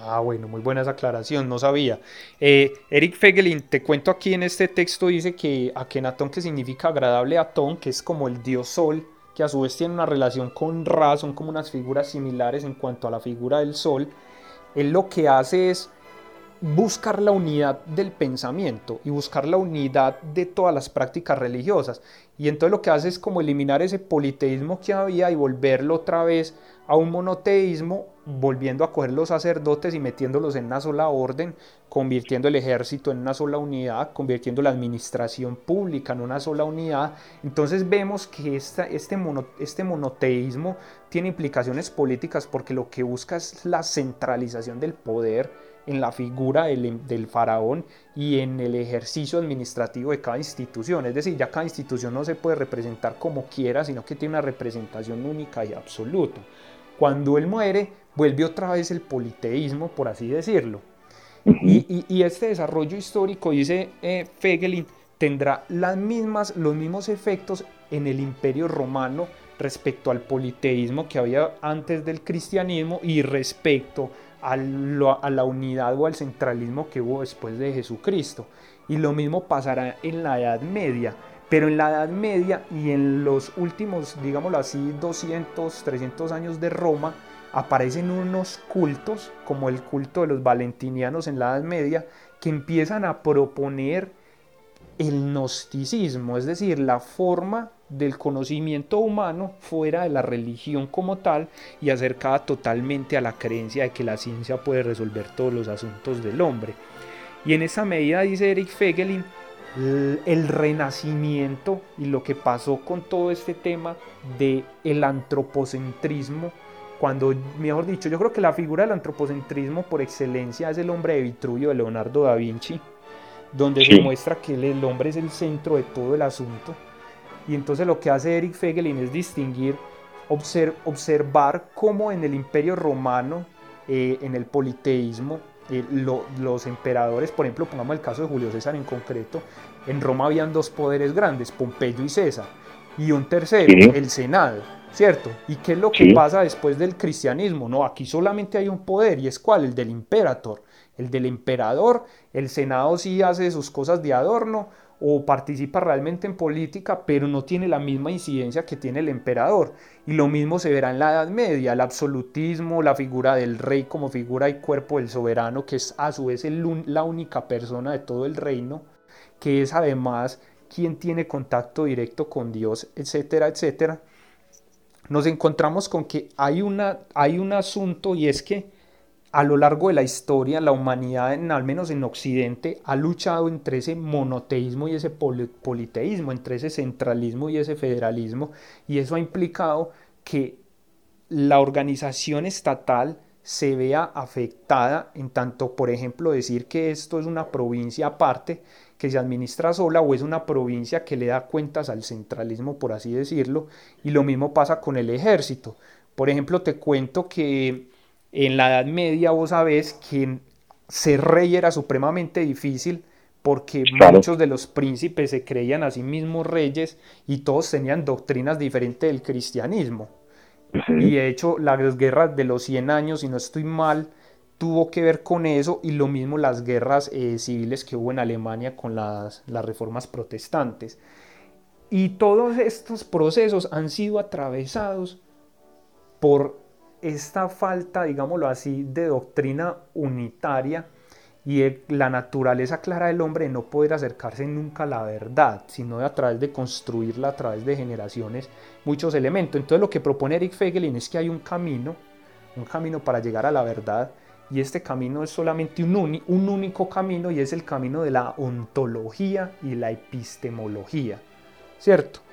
Ah, bueno, muy buena esa aclaración, no sabía. Eh, Eric Fegelin, te cuento aquí en este texto, dice que Akenatón, que significa agradable Atón, que es como el dios sol, que a su vez tiene una relación con Ra, son como unas figuras similares en cuanto a la figura del sol. Él lo que hace es buscar la unidad del pensamiento y buscar la unidad de todas las prácticas religiosas. Y entonces lo que hace es como eliminar ese politeísmo que había y volverlo otra vez a un monoteísmo, volviendo a coger los sacerdotes y metiéndolos en una sola orden, convirtiendo el ejército en una sola unidad, convirtiendo la administración pública en una sola unidad. Entonces vemos que esta, este, este monoteísmo tiene implicaciones políticas porque lo que busca es la centralización del poder en la figura del, del, faraón y en el ejercicio administrativo de cada institución. Es decir, ya cada institución no se puede representar como quiera, sino que tiene una representación única y absoluta. Cuando él muere, vuelve otra vez el politeísmo, por así decirlo. y, este desarrollo histórico, dice eh, Fegelin, tendrá las mismas, los mismos efectos en el imperio romano respecto al politeísmo que había antes del cristianismo y respecto a, a la unidad o al centralismo que hubo después de Jesucristo. Y lo mismo pasará en la Edad Media. Pero en la Edad Media y en los últimos, digámoslo así, 200, 300 años de Roma, aparecen unos cultos, como el culto de los valentinianos en la Edad Media, que empiezan a proponer el gnosticismo, es decir, la forma del conocimiento humano fuera de la religión como tal y acercada totalmente a la creencia de que la ciencia puede resolver todos los asuntos del hombre. Y en esa medida, dice Eric Fegelin, el renacimiento y lo que pasó con todo este tema de el antropocentrismo cuando mejor dicho yo creo que la figura del antropocentrismo por excelencia es el hombre de Vitruvio de Leonardo da Vinci donde se muestra que el hombre es el centro de todo el asunto y entonces lo que hace Eric Fegelin es distinguir observar cómo en el imperio romano eh, en el politeísmo, eh, los emperadores, por ejemplo, pongamos el caso de Julio César en concreto, en Roma habían dos poderes grandes, Pompeyo y César, y un tercero, el Senado, ¿cierto? ¿Y qué es lo que pasa después del cristianismo? No, aquí solamente hay un poder, y es cuál, el del imperator. El del emperador, el Senado sí hace sus cosas de adorno, o participa realmente en política, pero no tiene la misma incidencia que tiene el emperador. Y lo mismo se verá en la Edad Media, el absolutismo, la figura del rey como figura y cuerpo del soberano, que es a su vez la única persona de todo el reino, que es además quien tiene contacto directo con Dios, etcétera, etcétera. Nos encontramos con que hay, una, hay un asunto y es que a lo largo de la historia la humanidad, al menos en Occidente, ha luchado entre ese monoteísmo y ese politeísmo, entre ese centralismo y ese federalismo, y eso ha implicado que la organización estatal se vea afectada en tanto, por ejemplo, decir que esto es una provincia aparte que se administra sola o es una provincia que le da cuentas al centralismo, por así decirlo, y lo mismo pasa con el ejército. Por ejemplo, te cuento que en la Edad Media vos sabés que ser rey era supremamente difícil porque muchos de los príncipes se creían a sí mismos reyes y todos tenían doctrinas diferentes del cristianismo. Y de hecho las guerras de los 100 años, si no estoy mal, tuvo que ver con eso y lo mismo las guerras eh, civiles que hubo en Alemania con las, las reformas protestantes. Y todos estos procesos han sido atravesados por esta falta, digámoslo así, de doctrina unitaria y la naturaleza clara del hombre de no poder acercarse nunca a la verdad, sino a través de construirla a través de generaciones, muchos elementos. Entonces lo que propone Eric Fegelin es que hay un camino, un camino para llegar a la verdad, y este camino es solamente un, un único camino y es el camino de la ontología y la epistemología, ¿cierto?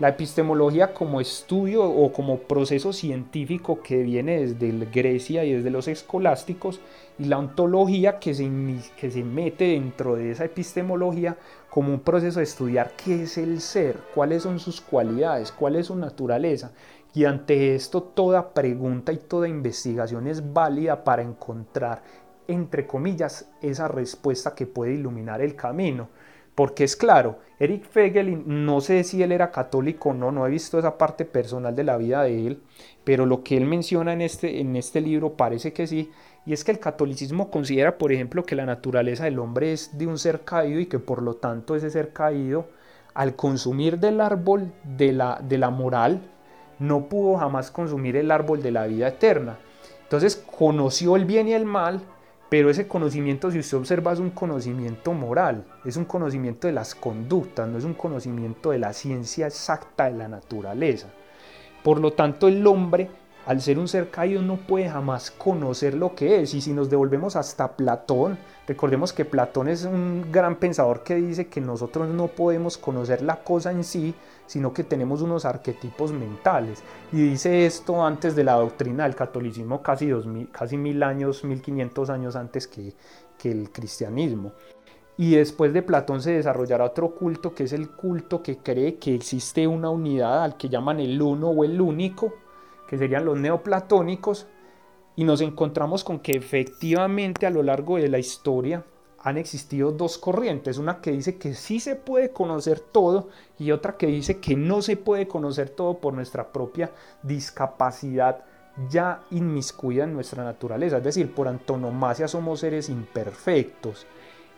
La epistemología como estudio o como proceso científico que viene desde Grecia y desde los escolásticos y la ontología que se, que se mete dentro de esa epistemología como un proceso de estudiar qué es el ser, cuáles son sus cualidades, cuál es su naturaleza. Y ante esto toda pregunta y toda investigación es válida para encontrar, entre comillas, esa respuesta que puede iluminar el camino. Porque es claro, Eric Fegelin, no sé si él era católico o no, no he visto esa parte personal de la vida de él, pero lo que él menciona en este, en este libro parece que sí, y es que el catolicismo considera, por ejemplo, que la naturaleza del hombre es de un ser caído y que por lo tanto ese ser caído, al consumir del árbol de la, de la moral, no pudo jamás consumir el árbol de la vida eterna. Entonces conoció el bien y el mal, pero ese conocimiento, si usted observa, es un conocimiento moral, es un conocimiento de las conductas, no es un conocimiento de la ciencia exacta de la naturaleza. Por lo tanto, el hombre, al ser un ser caído, no puede jamás conocer lo que es. Y si nos devolvemos hasta Platón, recordemos que Platón es un gran pensador que dice que nosotros no podemos conocer la cosa en sí, sino que tenemos unos arquetipos mentales. Y dice esto antes de la doctrina del catolicismo, casi, dos mil, casi mil años, mil quinientos años antes que, que el cristianismo. Y después de Platón se desarrollará otro culto que es el culto que cree que existe una unidad al que llaman el uno o el único, que serían los neoplatónicos, y nos encontramos con que efectivamente a lo largo de la historia han existido dos corrientes, una que dice que sí se puede conocer todo y otra que dice que no se puede conocer todo por nuestra propia discapacidad ya inmiscuida en nuestra naturaleza, es decir, por antonomasia somos seres imperfectos.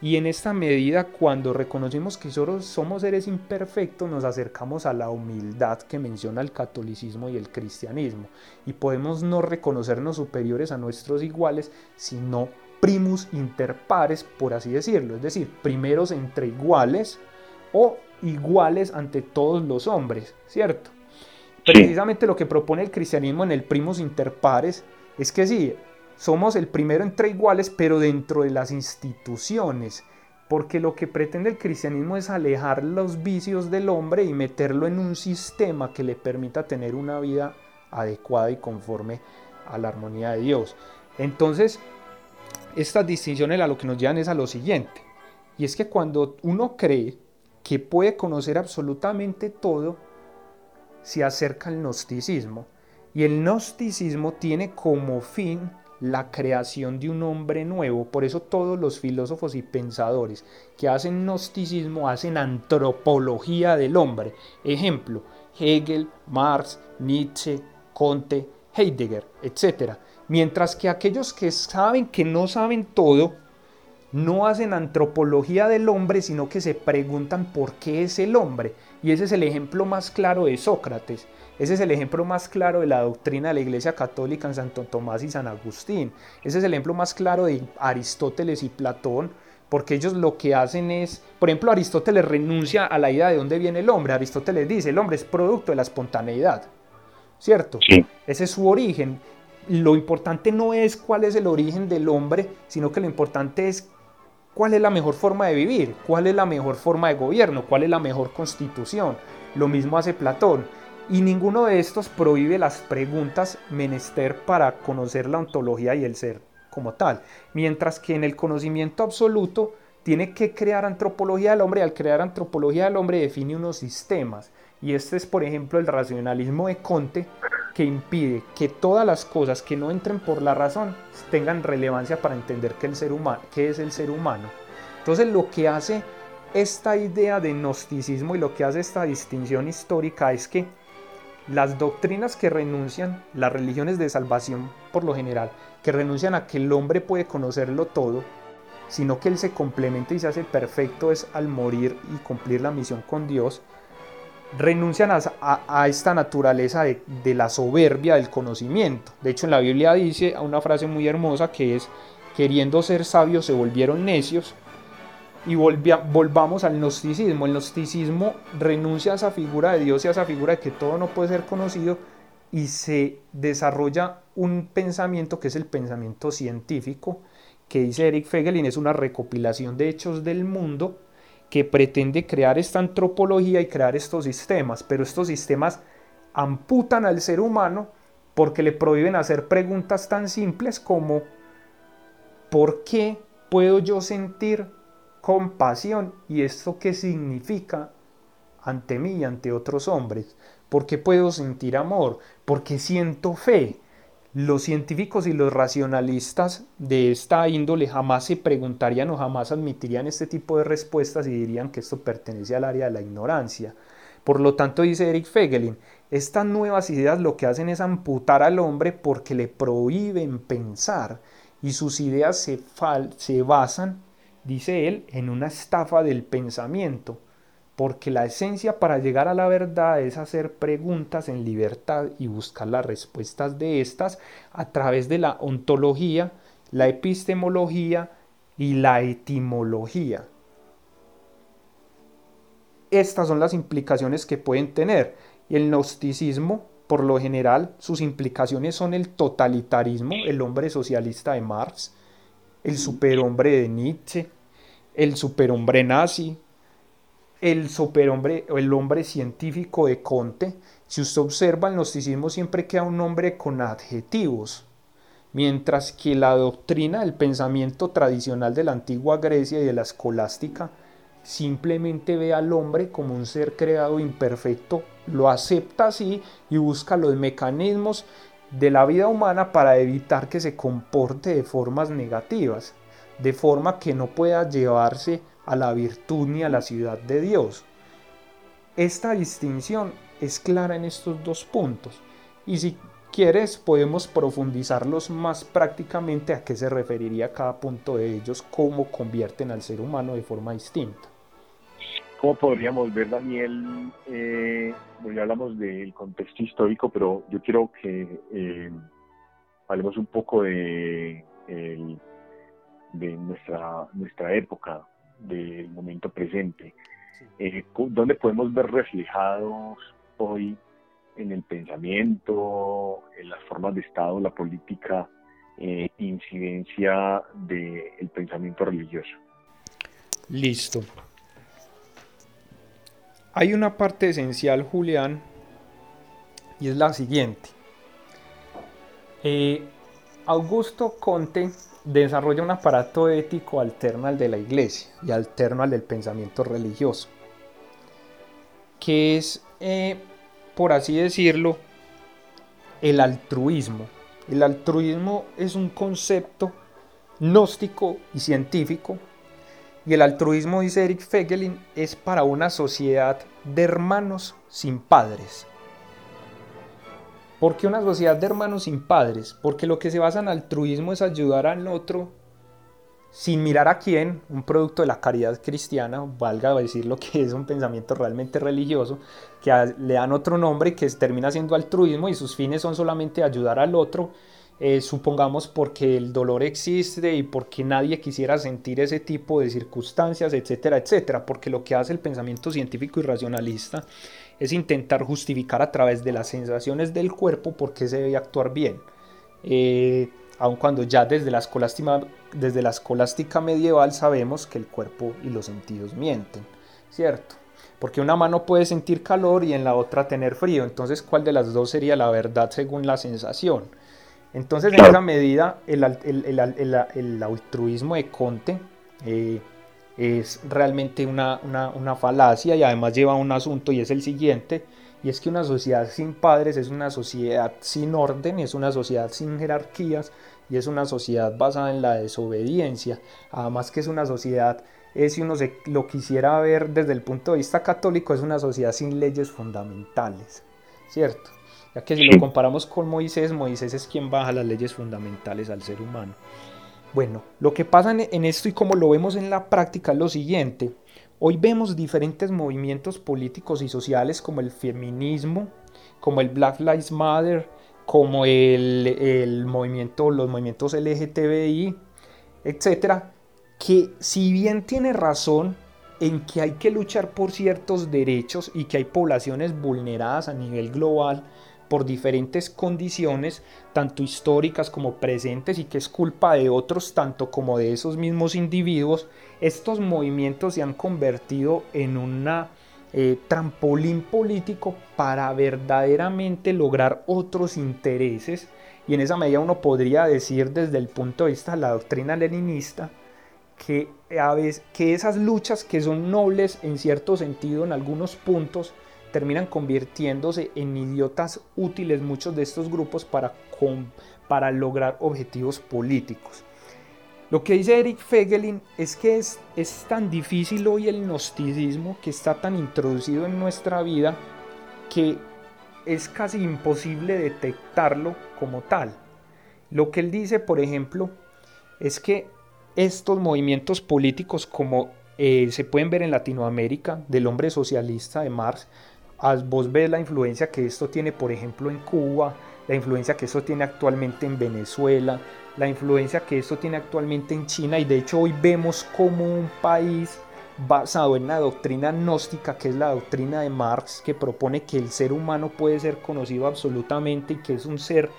Y en esta medida, cuando reconocemos que somos seres imperfectos, nos acercamos a la humildad que menciona el catolicismo y el cristianismo. Y podemos no reconocernos superiores a nuestros iguales, sino primus inter pares, por así decirlo, es decir, primeros entre iguales o iguales ante todos los hombres, ¿cierto? Precisamente lo que propone el cristianismo en el primus inter pares es que sí, somos el primero entre iguales, pero dentro de las instituciones, porque lo que pretende el cristianismo es alejar los vicios del hombre y meterlo en un sistema que le permita tener una vida adecuada y conforme a la armonía de Dios. Entonces, estas distinciones a lo que nos llevan es a lo siguiente, y es que cuando uno cree que puede conocer absolutamente todo, se acerca al gnosticismo. Y el gnosticismo tiene como fin la creación de un hombre nuevo. Por eso todos los filósofos y pensadores que hacen gnosticismo hacen antropología del hombre. Ejemplo, Hegel, Marx, Nietzsche, Conte, Heidegger, etc. Mientras que aquellos que saben que no saben todo, no hacen antropología del hombre, sino que se preguntan por qué es el hombre. Y ese es el ejemplo más claro de Sócrates. Ese es el ejemplo más claro de la doctrina de la Iglesia Católica en Santo Tomás y San Agustín. Ese es el ejemplo más claro de Aristóteles y Platón, porque ellos lo que hacen es, por ejemplo, Aristóteles renuncia a la idea de dónde viene el hombre. Aristóteles dice, el hombre es producto de la espontaneidad, ¿cierto? Sí. Ese es su origen. Lo importante no es cuál es el origen del hombre, sino que lo importante es cuál es la mejor forma de vivir, cuál es la mejor forma de gobierno, cuál es la mejor constitución. Lo mismo hace Platón. Y ninguno de estos prohíbe las preguntas menester para conocer la ontología y el ser como tal. Mientras que en el conocimiento absoluto tiene que crear antropología del hombre y al crear antropología del hombre define unos sistemas. Y este es, por ejemplo, el racionalismo de Conte, que impide que todas las cosas que no entren por la razón tengan relevancia para entender qué, el ser humano, qué es el ser humano. Entonces lo que hace esta idea de gnosticismo y lo que hace esta distinción histórica es que las doctrinas que renuncian, las religiones de salvación por lo general, que renuncian a que el hombre puede conocerlo todo, sino que él se complementa y se hace perfecto es al morir y cumplir la misión con Dios, renuncian a, esta naturaleza de, la soberbia del conocimiento. De hecho, en la Biblia dice una frase muy hermosa que es, queriendo ser sabios se volvieron necios y volvamos al gnosticismo. El gnosticismo renuncia a esa figura de Dios y a esa figura de que todo no puede ser conocido y se desarrolla un pensamiento que es el pensamiento científico, que dice Eric Fegelin, es una recopilación de hechos del mundo que pretende crear esta antropología y crear estos sistemas, pero estos sistemas amputan al ser humano porque le prohíben hacer preguntas tan simples como ¿por qué puedo yo sentir compasión. ¿Y esto qué significa ante mí y ante otros hombres? ¿Por qué puedo sentir amor? Porque siento fe. Los científicos y los racionalistas de esta índole jamás se preguntarían o jamás admitirían este tipo de respuestas y dirían que esto pertenece al área de la ignorancia. Por lo tanto, dice Eric Fegelin, estas nuevas ideas lo que hacen es amputar al hombre porque le prohíben pensar y sus ideas se, se basan dice él, en una estafa del pensamiento, porque la esencia para llegar a la verdad es hacer preguntas en libertad y buscar las respuestas de estas a través de la ontología, la epistemología y la etimología. Estas son las implicaciones que pueden tener. El gnosticismo, por lo general, sus implicaciones son el totalitarismo, el hombre socialista de Marx, el superhombre de Nietzsche, el superhombre nazi, el superhombre o el hombre científico de Conte. Si usted observa, el gnosticismo siempre queda un nombre con adjetivos, mientras que la doctrina del pensamiento tradicional de la antigua Grecia y de la escolástica simplemente ve al hombre como un ser creado imperfecto, lo acepta así y busca los mecanismos de la vida humana para evitar que se comporte de formas negativas de forma que no pueda llevarse a la virtud ni a la ciudad de Dios. Esta distinción es clara en estos dos puntos y si quieres podemos profundizarlos más prácticamente a qué se referiría cada punto de ellos, cómo convierten al ser humano de forma distinta. ¿Cómo podríamos ver, Daniel? Eh, ya hablamos del contexto histórico, pero yo quiero que eh, hablemos un poco de de nuestra, nuestra época, del momento presente, eh, donde podemos ver reflejados hoy en el pensamiento, en las formas de Estado, la política, eh, incidencia del pensamiento religioso. Listo. Hay una parte esencial, Julián, y es la siguiente. Eh, Augusto Conte desarrolla un aparato ético alterno al de la iglesia y alterno al del pensamiento religioso, que es, eh, por así decirlo, el altruismo. el altruismo es un concepto gnóstico y científico y el altruismo, dice Eric Fegelin, es para una sociedad de hermanos sin padres. ¿Por qué una sociedad de hermanos sin padres? Porque lo que se basa en altruismo es ayudar al otro sin mirar a quién, un producto de la caridad cristiana, valga decir lo que es un pensamiento realmente religioso, que le dan otro nombre que termina siendo altruismo y sus fines son solamente ayudar al otro eh, supongamos porque el dolor existe y porque nadie quisiera sentir ese tipo de circunstancias, etcétera, etcétera, porque lo que hace el pensamiento científico y racionalista es intentar justificar a través de las sensaciones del cuerpo por qué se debe actuar bien. Eh, aun cuando ya desde la, escolástica, desde la escolástica medieval sabemos que el cuerpo y los sentidos mienten, ¿cierto? Porque una mano puede sentir calor y en la otra tener frío, entonces ¿cuál de las dos sería la verdad según la sensación? Entonces, en esa medida, el, altruismo de Conte eh, es realmente una, falacia y además lleva un asunto y es el siguiente, y es que una sociedad sin padres es una sociedad sin orden, es una sociedad sin jerarquías y es una sociedad basada en la desobediencia. Además que es una sociedad, si uno se lo quisiera ver desde el punto de vista católico, es una sociedad sin leyes fundamentales, ¿cierto? Ya que si lo comparamos con Moisés, Moisés es quien baja las leyes fundamentales al ser humano. Bueno, lo que pasa en esto y como lo vemos en la práctica es lo siguiente. Hoy vemos diferentes movimientos políticos y sociales como el feminismo, como el Black Lives Matter, como el, movimiento, los movimientos LGTBI, etcétera, que si bien tiene razón en que hay que luchar por ciertos derechos y que hay poblaciones vulneradas a nivel global, por diferentes condiciones, tanto históricas como presentes, y que es culpa de otros, tanto como de esos mismos individuos, estos movimientos se han convertido en un eh, trampolín político para verdaderamente lograr otros intereses, y en esa medida uno podría decir desde el punto de vista de la doctrina leninista, que, a veces, que esas luchas que son nobles en cierto sentido en algunos puntos, terminan convirtiéndose en idiotas útiles muchos de estos grupos para, para lograr objetivos políticos. Lo que dice Eric Fegelin es que es, es tan difícil hoy el gnosticismo que está tan introducido en nuestra vida que es casi imposible detectarlo como tal. Lo que él dice, por ejemplo, es que estos movimientos políticos como eh, se pueden ver en Latinoamérica del hombre socialista de Marx, vos ves la influencia que esto tiene, por ejemplo, en Cuba, la influencia que esto tiene actualmente en Venezuela, la influencia que esto tiene actualmente en China y de hecho hoy vemos como un país basado en la doctrina gnóstica, que es la doctrina de Marx, que propone que el ser humano puede ser conocido absolutamente y que es un ser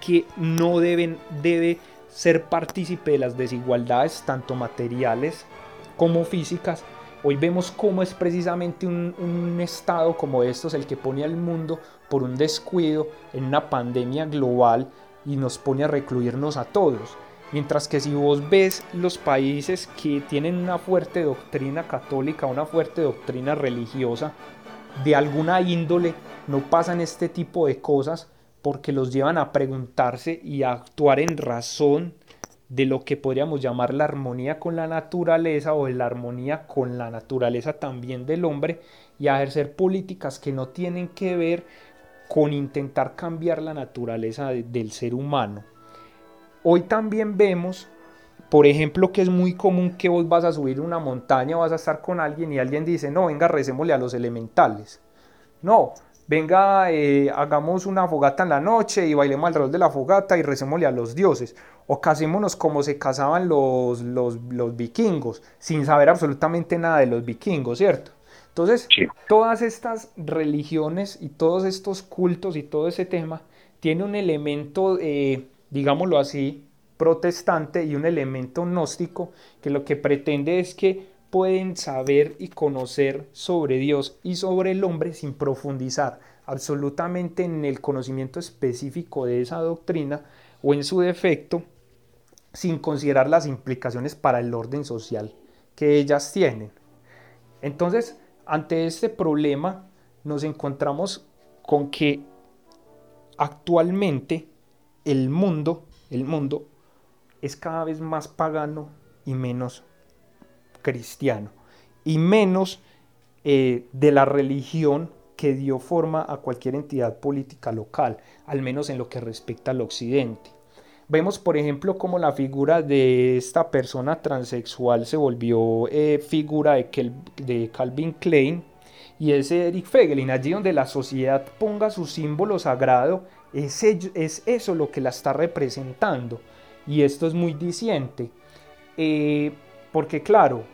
que no deben, debe ser partícipe de las desigualdades tanto materiales como físicas, Hoy vemos cómo es precisamente un, estado como estos el que pone al mundo por un descuido en una pandemia global y nos pone a recluirnos a todos. Mientras que si vos ves los países que tienen una fuerte doctrina católica, una fuerte doctrina religiosa, de alguna índole, no pasan este tipo de cosas porque los llevan a preguntarse y a actuar en razón de lo que podríamos llamar la armonía con la naturaleza o la armonía con la naturaleza también del hombre y a ejercer políticas que no tienen que ver con intentar cambiar la naturaleza del ser humano. Hoy también vemos, por ejemplo, que es muy común que vos vas a subir una montaña, vas a estar con alguien y alguien dice, no, venga, recémosle a los elementales. No, venga, eh, hagamos una fogata en la noche y bailemos alrededor de la fogata y recémosle a los dioses. O casémonos como se casaban los, los, vikingos, sin saber absolutamente nada de los vikingos, ¿cierto? Entonces, todas estas religiones y todos estos cultos y todo ese tema tiene un elemento, eh, digámoslo así, protestante y un elemento gnóstico que lo que pretende es que pueden saber y conocer sobre Dios y sobre el hombre sin profundizar absolutamente en el conocimiento específico de esa doctrina o en su defecto sin considerar las implicaciones para el orden social que ellas tienen. Entonces, ante este problema nos encontramos con que actualmente el mundo, el mundo es cada vez más pagano y menos cristiano y menos eh, de la religión que dio forma a cualquier entidad política local, al menos en lo que respecta al occidente. Vemos, por ejemplo, cómo la figura de esta persona transexual se volvió eh, figura de, de Calvin Klein y ese Eric Fegelin, allí donde la sociedad ponga su símbolo sagrado, es, es eso lo que la está representando. Y esto es muy diciente, eh, porque claro,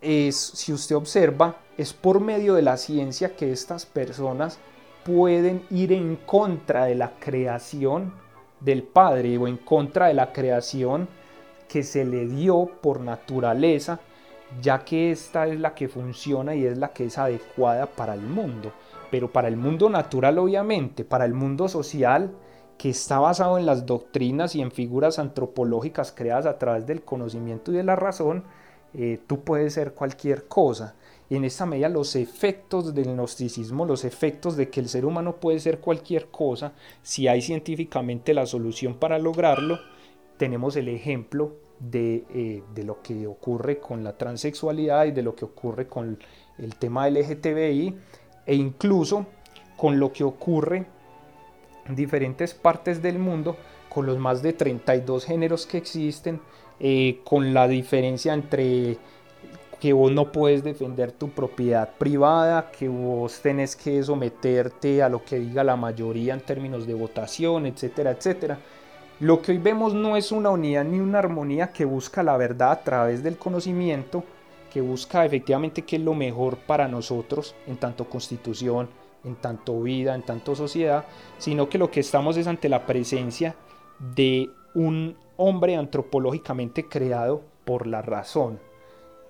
es, si usted observa, es por medio de la ciencia que estas personas pueden ir en contra de la creación del Padre o en contra de la creación que se le dio por naturaleza, ya que esta es la que funciona y es la que es adecuada para el mundo. Pero para el mundo natural, obviamente, para el mundo social, que está basado en las doctrinas y en figuras antropológicas creadas a través del conocimiento y de la razón, eh, tú puedes ser cualquier cosa. Y en esta medida los efectos del gnosticismo, los efectos de que el ser humano puede ser cualquier cosa, si hay científicamente la solución para lograrlo, tenemos el ejemplo de, eh, de lo que ocurre con la transexualidad y de lo que ocurre con el tema LGTBI e incluso con lo que ocurre en diferentes partes del mundo con los más de 32 géneros que existen, eh, con la diferencia entre que vos no puedes defender tu propiedad privada, que vos tenés que someterte a lo que diga la mayoría en términos de votación, etcétera, etcétera. Lo que hoy vemos no es una unidad ni una armonía que busca la verdad a través del conocimiento, que busca efectivamente qué es lo mejor para nosotros en tanto constitución, en tanto vida, en tanto sociedad, sino que lo que estamos es ante la presencia de un hombre antropológicamente creado por la razón.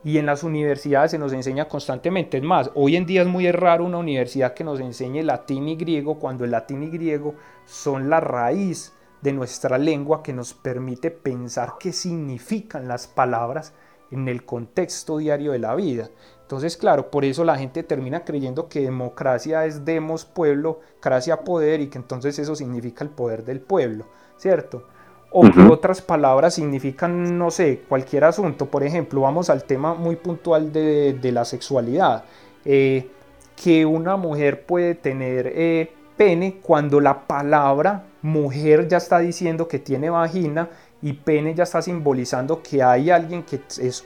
Y en las universidades se nos enseña constantemente. Es más, hoy en día es muy raro una universidad que nos enseñe latín y griego cuando el latín y griego son la raíz de nuestra lengua que nos permite pensar qué significan las palabras en el contexto diario de la vida. Entonces, claro, por eso la gente termina creyendo que democracia es demos pueblo, cracia poder y que entonces eso significa el poder del pueblo, ¿cierto? O que otras palabras significan, no sé, cualquier asunto. Por ejemplo, vamos al tema muy puntual de, la sexualidad. Eh, que una mujer puede tener eh, pene cuando la palabra mujer ya está diciendo que tiene vagina y pene ya está simbolizando que hay alguien que es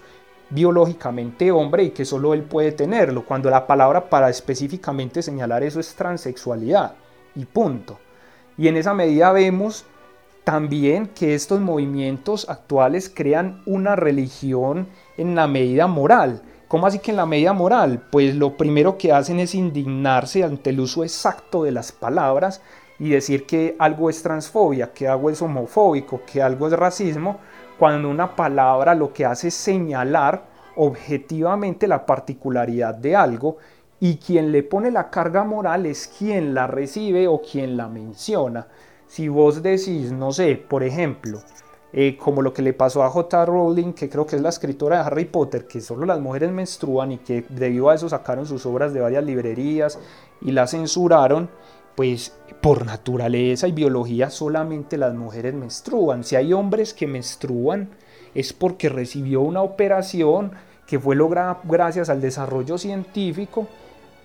biológicamente hombre y que solo él puede tenerlo, cuando la palabra para específicamente señalar eso es transexualidad y punto. Y en esa medida vemos también que estos movimientos actuales crean una religión en la medida moral. ¿Cómo así que en la medida moral? Pues lo primero que hacen es indignarse ante el uso exacto de las palabras y decir que algo es transfobia, que algo es homofóbico, que algo es racismo, cuando una palabra lo que hace es señalar objetivamente la particularidad de algo y quien le pone la carga moral es quien la recibe o quien la menciona. Si vos decís, no sé, por ejemplo, eh, como lo que le pasó a J. Rowling, que creo que es la escritora de Harry Potter, que solo las mujeres menstruan y que debido a eso sacaron sus obras de varias librerías y las censuraron, pues por naturaleza y biología solamente las mujeres menstruan. Si hay hombres que menstruan es porque recibió una operación que fue lograda gracias al desarrollo científico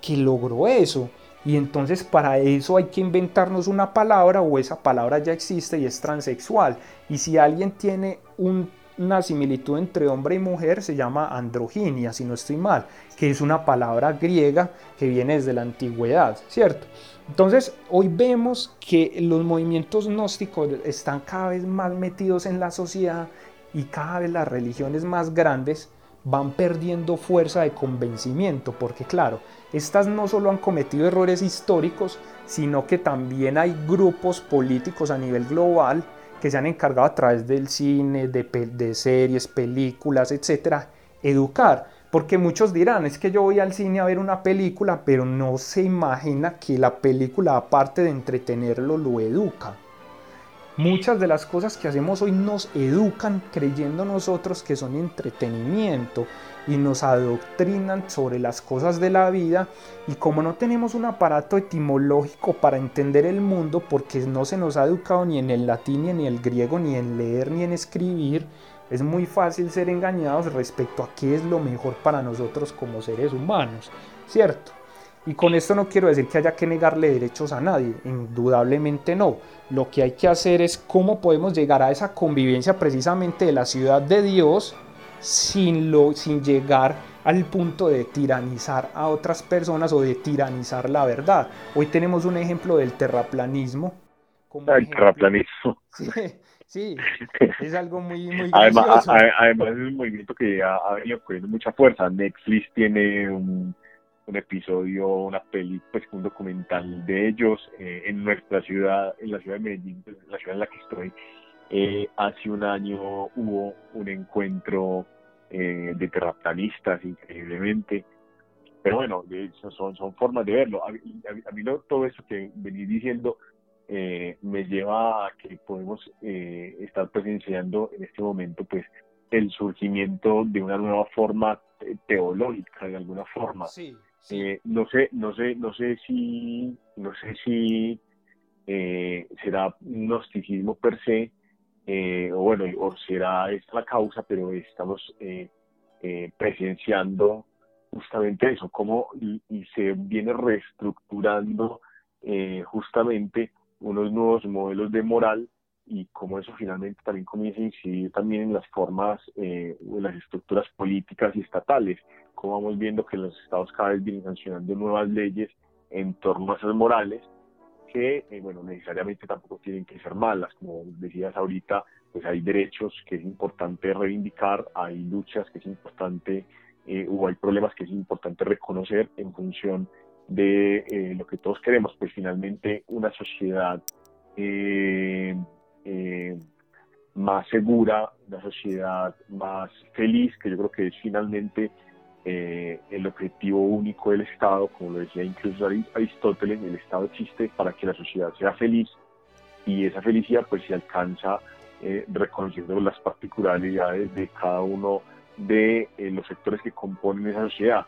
que logró eso. Y entonces para eso hay que inventarnos una palabra o esa palabra ya existe y es transexual. Y si alguien tiene una similitud entre hombre y mujer se llama androginia, si no estoy mal, que es una palabra griega que viene desde la antigüedad, ¿cierto? Entonces, hoy vemos que los movimientos gnósticos están cada vez más metidos en la sociedad y cada vez las religiones más grandes van perdiendo fuerza de convencimiento, porque claro, estas no solo han cometido errores históricos, sino que también hay grupos políticos a nivel global que se han encargado a través del cine, de, series, películas, etcétera, educar porque muchos dirán, es que yo voy al cine a ver una película, pero no se imagina que la película, aparte de entretenerlo, lo educa. Muchas de las cosas que hacemos hoy nos educan creyendo nosotros que son entretenimiento y nos adoctrinan sobre las cosas de la vida y como no tenemos un aparato etimológico para entender el mundo porque no se nos ha educado ni en el latín ni en el griego ni en leer ni en escribir, es muy fácil ser engañados respecto a qué es lo mejor para nosotros como seres humanos, ¿cierto? Y con esto no quiero decir que haya que negarle derechos a nadie, indudablemente no. Lo que hay que hacer es cómo podemos llegar a esa convivencia precisamente de la ciudad de Dios sin, lo, sin llegar al punto de tiranizar a otras personas o de tiranizar la verdad. Hoy tenemos un ejemplo del terraplanismo. el terraplanismo. Sí, es algo muy, muy además, además, es un movimiento que ha, ha venido cogiendo mucha fuerza. Netflix tiene un, un episodio, una peli, pues un documental de ellos eh, en nuestra ciudad, en la ciudad de Medellín, la ciudad en la que estoy. Eh, hace un año hubo un encuentro eh, de terraplanistas, increíblemente. Pero bueno, son, son formas de verlo. A, mí todo eso que venís diciendo me lleva a que podemos estar presenciando en este momento pues el surgimiento de una nueva forma teológica de alguna forma. Sí. Eh, no sé, no sé, no sé si, no sé si eh, será gnosticismo per se, eh, o bueno, o será esta la causa, pero estamos presenciando justamente eso, cómo y, se viene reestructurando justamente unos nuevos modelos de moral y cómo eso finalmente también comienza a incidir también en las formas, en las estructuras políticas y estatales como vamos viendo que los estados cada vez vienen sancionando nuevas leyes en torno a esas morales que, eh, bueno, necesariamente tampoco tienen que ser malas. Como decías ahorita, pues hay derechos que es importante reivindicar, hay luchas que es importante, eh, o hay problemas que es importante reconocer en función de eh, lo que todos queremos, pues finalmente una sociedad más segura, una sociedad más feliz, que yo creo que es finalmente eh, el objetivo único del Estado, como lo decía incluso Aristóteles, el Estado existe para que la sociedad sea feliz y esa felicidad pues se alcanza eh, reconociendo las particularidades de cada uno de eh, los sectores que componen esa sociedad.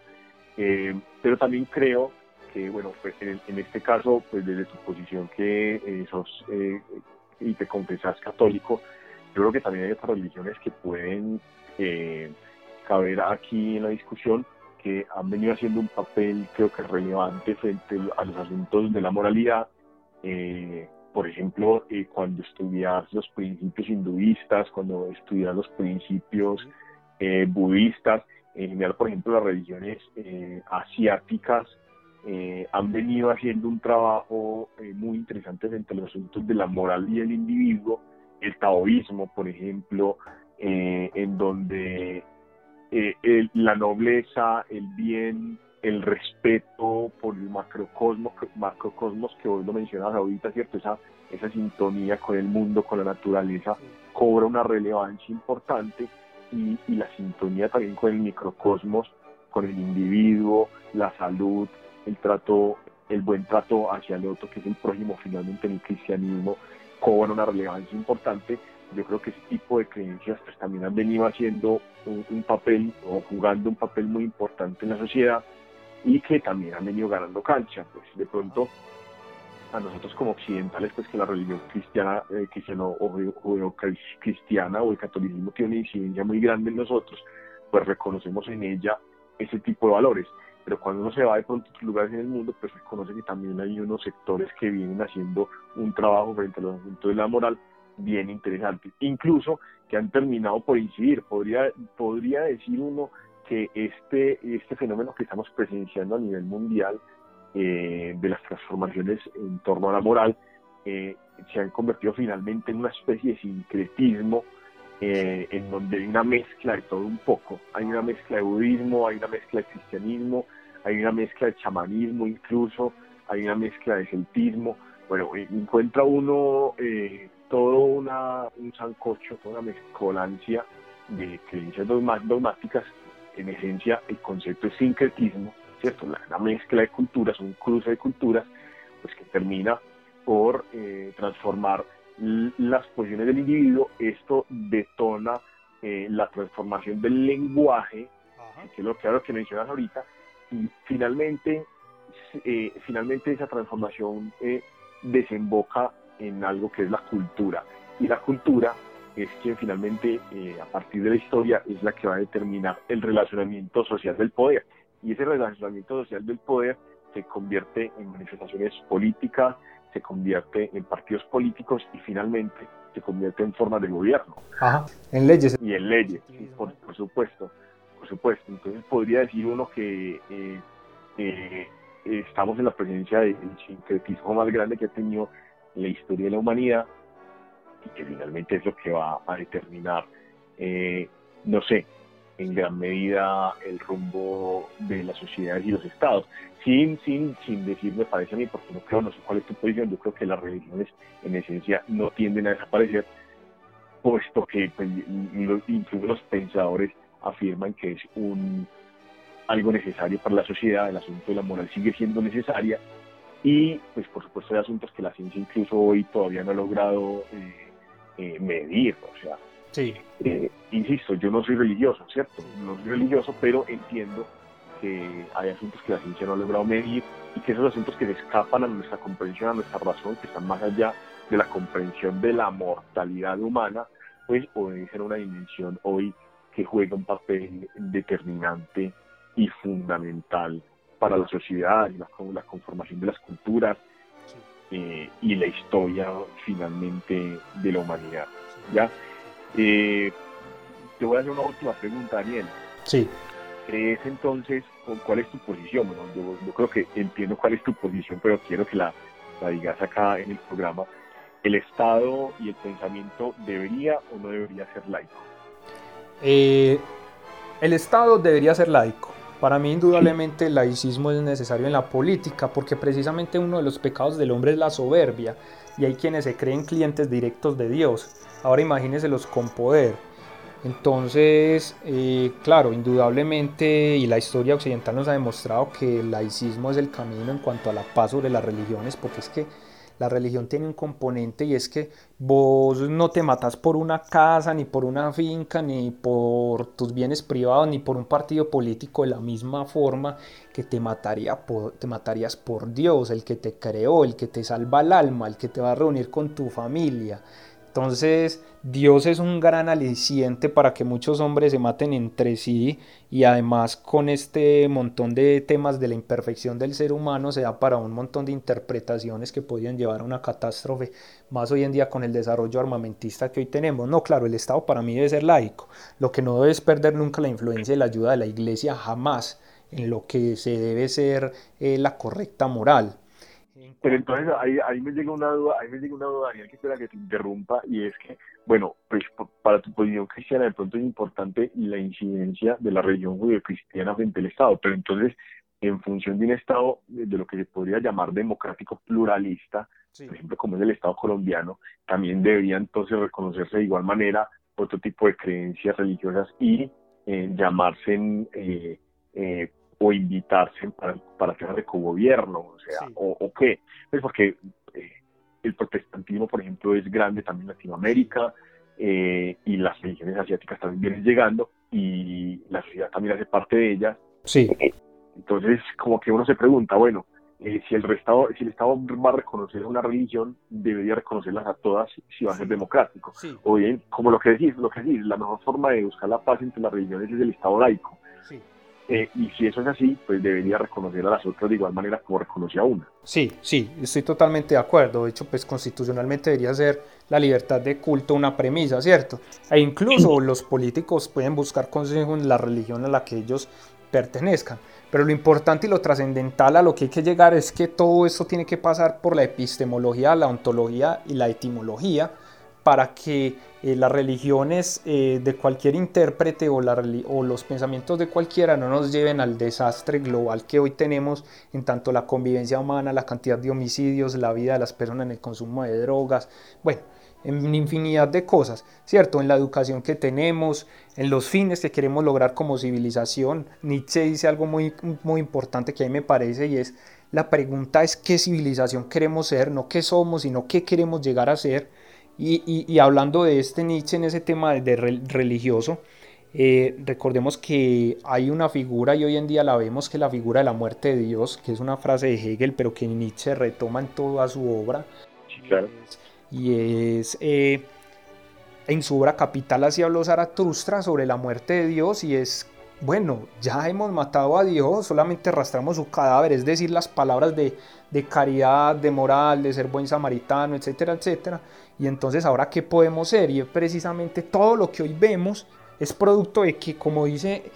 pero también creo que, bueno, pues en, este caso, pues desde tu posición que sos y te confesas católico, yo creo que también hay otras religiones que pueden caber aquí en la discusión que han venido haciendo un papel creo que relevante frente a los asuntos de la moralidad. Eh, por ejemplo, eh, cuando estudias los principios hinduistas, cuando estudias los principios eh, budistas, en general, por ejemplo, las religiones asiáticas han venido haciendo un trabajo muy interesante frente a los asuntos de la moral y el individuo. El taoísmo, por ejemplo, en donde eh, la nobleza, el bien, el respeto por el macrocosmos, macrocosmos que vos lo mencionas ahorita, ¿cierto? Esa, esa sintonía con el mundo, con la naturaleza, cobra una relevancia importante y, y la sintonía también con el microcosmos, con el individuo, la salud, el trato, el buen trato hacia el otro, que es el prójimo finalmente en el cristianismo, cobra una relevancia importante yo creo que ese tipo de creencias pues también han venido haciendo un, papel o jugando un papel muy importante en la sociedad y que también han venido ganando cancha. Pues de pronto a nosotros como occidentales, pues que la religión cristiana, eh, cristiano o cristiana o el catolicismo tiene una incidencia muy grande en nosotros, pues reconocemos en ella ese tipo de valores. Pero cuando uno se va de pronto a otros lugares en el mundo, pues reconoce que también hay unos sectores que vienen haciendo un trabajo frente a los asuntos de la moral bien interesantes, incluso que han terminado por incidir. Podría, podría decir uno que este, este fenómeno que estamos presenciando a nivel mundial eh, de las transformaciones en torno a la moral eh, se han convertido finalmente en una especie de sincretismo eh, en donde hay una mezcla de todo un poco. Hay una mezcla de budismo, hay una mezcla de cristianismo, hay una mezcla de chamanismo incluso, hay una mezcla de celtismo. Bueno, encuentra uno todo una, un sancocho, toda una mezcolancia de creencias dogmáticas. En esencia, el concepto es sincretismo, ¿cierto? La, mezcla de culturas, un cruce de culturas, pues que termina por eh, transformar las posiciones del individuo, esto detona eh, la transformación del lenguaje, que es lo que, que mencionas ahorita, y finalmente, eh, finalmente esa transformación eh, desemboca en algo que es la cultura. Y la cultura es quien finalmente, a partir de la historia, es la que va a determinar el relacionamiento social del poder. Y ese relacionamiento social del poder se convierte en manifestaciones políticas, se convierte en partidos políticos y finalmente se convierte en forma de gobierno. Ajá, en leyes. Y en leyes, por, supuesto, por supuesto. Entonces podría decir uno que eh, eh, estamos en la presencia del sincretismo más grande que ha tenido la historia de la humanidad y que finalmente es lo que va a determinar, eh, no sé, en gran medida el rumbo de las sociedades y los estados. Sin, sin, sin decir, me parece a mí, porque no creo, no sé cuál es tu posición, yo creo que las religiones en esencia no tienden a desaparecer, puesto que pues, incluso los pensadores afirman que es un algo necesario para la sociedad, el asunto de la moral sigue siendo necesaria y pues por supuesto hay asuntos que la ciencia incluso hoy todavía no ha logrado eh, eh, medir, o sea, Sí. Eh, insisto, yo no soy religioso, ¿cierto? No soy religioso, pero entiendo que hay asuntos que la ciencia no ha logrado medir y que esos asuntos que se escapan a nuestra comprensión, a nuestra razón, que están más allá de la comprensión de la mortalidad humana, pues obedecen a una dimensión hoy que juega un papel determinante y fundamental para la sociedad y la, la conformación de las culturas eh, y la historia finalmente de la humanidad. ¿ya? Eh, te voy a hacer una última pregunta, Daniel. Sí. ¿Crees entonces cuál es tu posición? Bueno, yo, creo que entiendo cuál es tu posición, pero quiero que la, digas acá en el programa. ¿El Estado y el pensamiento debería o no debería ser laico? Eh, el Estado debería ser laico. Para mí indudablemente el laicismo es necesario en la política porque precisamente uno de los pecados del hombre es la soberbia y hay quienes se creen clientes directos de Dios. Ahora imagínenselos con poder. Entonces, eh, claro, indudablemente, y la historia occidental nos ha demostrado que el laicismo es el camino en cuanto a la paz sobre las religiones, porque es que la religión tiene un componente y es que vos no te matas por una casa, ni por una finca, ni por tus bienes privados, ni por un partido político de la misma forma que te, mataría te matarías por Dios, el que te creó, el que te salva el alma, el que te va a reunir con tu familia. Entonces, Dios es un gran aliciente para que muchos hombres se maten entre sí y además con este montón de temas de la imperfección del ser humano se da para un montón de interpretaciones que podrían llevar a una catástrofe, más hoy en día con el desarrollo armamentista que hoy tenemos. No, claro, el Estado para mí debe ser laico. Lo que no debe es perder nunca la influencia y la ayuda de la Iglesia, jamás en lo que se debe ser eh, la correcta moral. Pero entonces ahí, ahí me llega una duda, ahí me llega una duda, Daniel, que espera que te interrumpa, y es que, bueno, pues para tu posición cristiana de pronto es importante la incidencia de la religión judío-cristiana frente al Estado, pero entonces, en función de un Estado de lo que se podría llamar democrático pluralista, por ejemplo, como es el Estado colombiano, también debería entonces reconocerse de igual manera otro tipo de creencias religiosas y eh, llamarse eh, eh, o invitarse para, para temas de cogobierno, o sea, o, qué. Pues porque el protestantismo, por ejemplo, es grande también en Latinoamérica eh, y las religiones asiáticas también vienen llegando y la sociedad también hace parte de ellas. Sí. Entonces, como que uno se pregunta, bueno, eh, si el Estado, si el Estado va a reconocer una religión, debería reconocerlas a todas si va a ser democrático. O bien, como lo que decís, lo que decís, la mejor forma de buscar la paz entre las religiones es el Estado laico. Sí. Eh, y si eso es así, pues debería reconocer a las otras de igual manera como reconoce a una. Sí, sí, estoy totalmente de acuerdo. De hecho, pues constitucionalmente debería ser la libertad de culto una premisa, ¿cierto? E incluso los políticos pueden buscar consejo en la religión a la que ellos pertenezcan. Pero lo importante y lo trascendental a lo que hay que llegar es que todo esto tiene que pasar por la epistemología, la ontología y la etimología para que eh, las religiones eh, de cualquier intérprete o, los pensamientos de cualquiera no nos lleven al desastre global que hoy tenemos en tanto la convivencia humana, la cantidad de homicidios, la vida de las personas en el consumo de drogas, bueno, en infinidad de cosas, ¿cierto? En la educación que tenemos, en los fines que queremos lograr como civilización. Nietzsche dice algo muy, muy importante que a mí me parece y es, la pregunta es qué civilización queremos ser, no qué somos, sino qué queremos llegar a ser Y, hablando de este Nietzsche en ese tema de, religioso, eh, recordemos que hay una figura y hoy en día la vemos que es la figura de la muerte de Dios, que es una frase de Hegel, pero que Nietzsche retoma en toda su obra. Y es eh, en su obra Capital así habló Zaratustra sobre la muerte de Dios y es bueno, ya hemos matado a Dios, solamente arrastramos su cadáver, es decir, las palabras de, de, caridad, de moral, de ser buen samaritano, etcétera, etcétera. Y entonces, ¿ahora qué podemos ser? Y precisamente todo lo que hoy vemos es producto de que, como dice,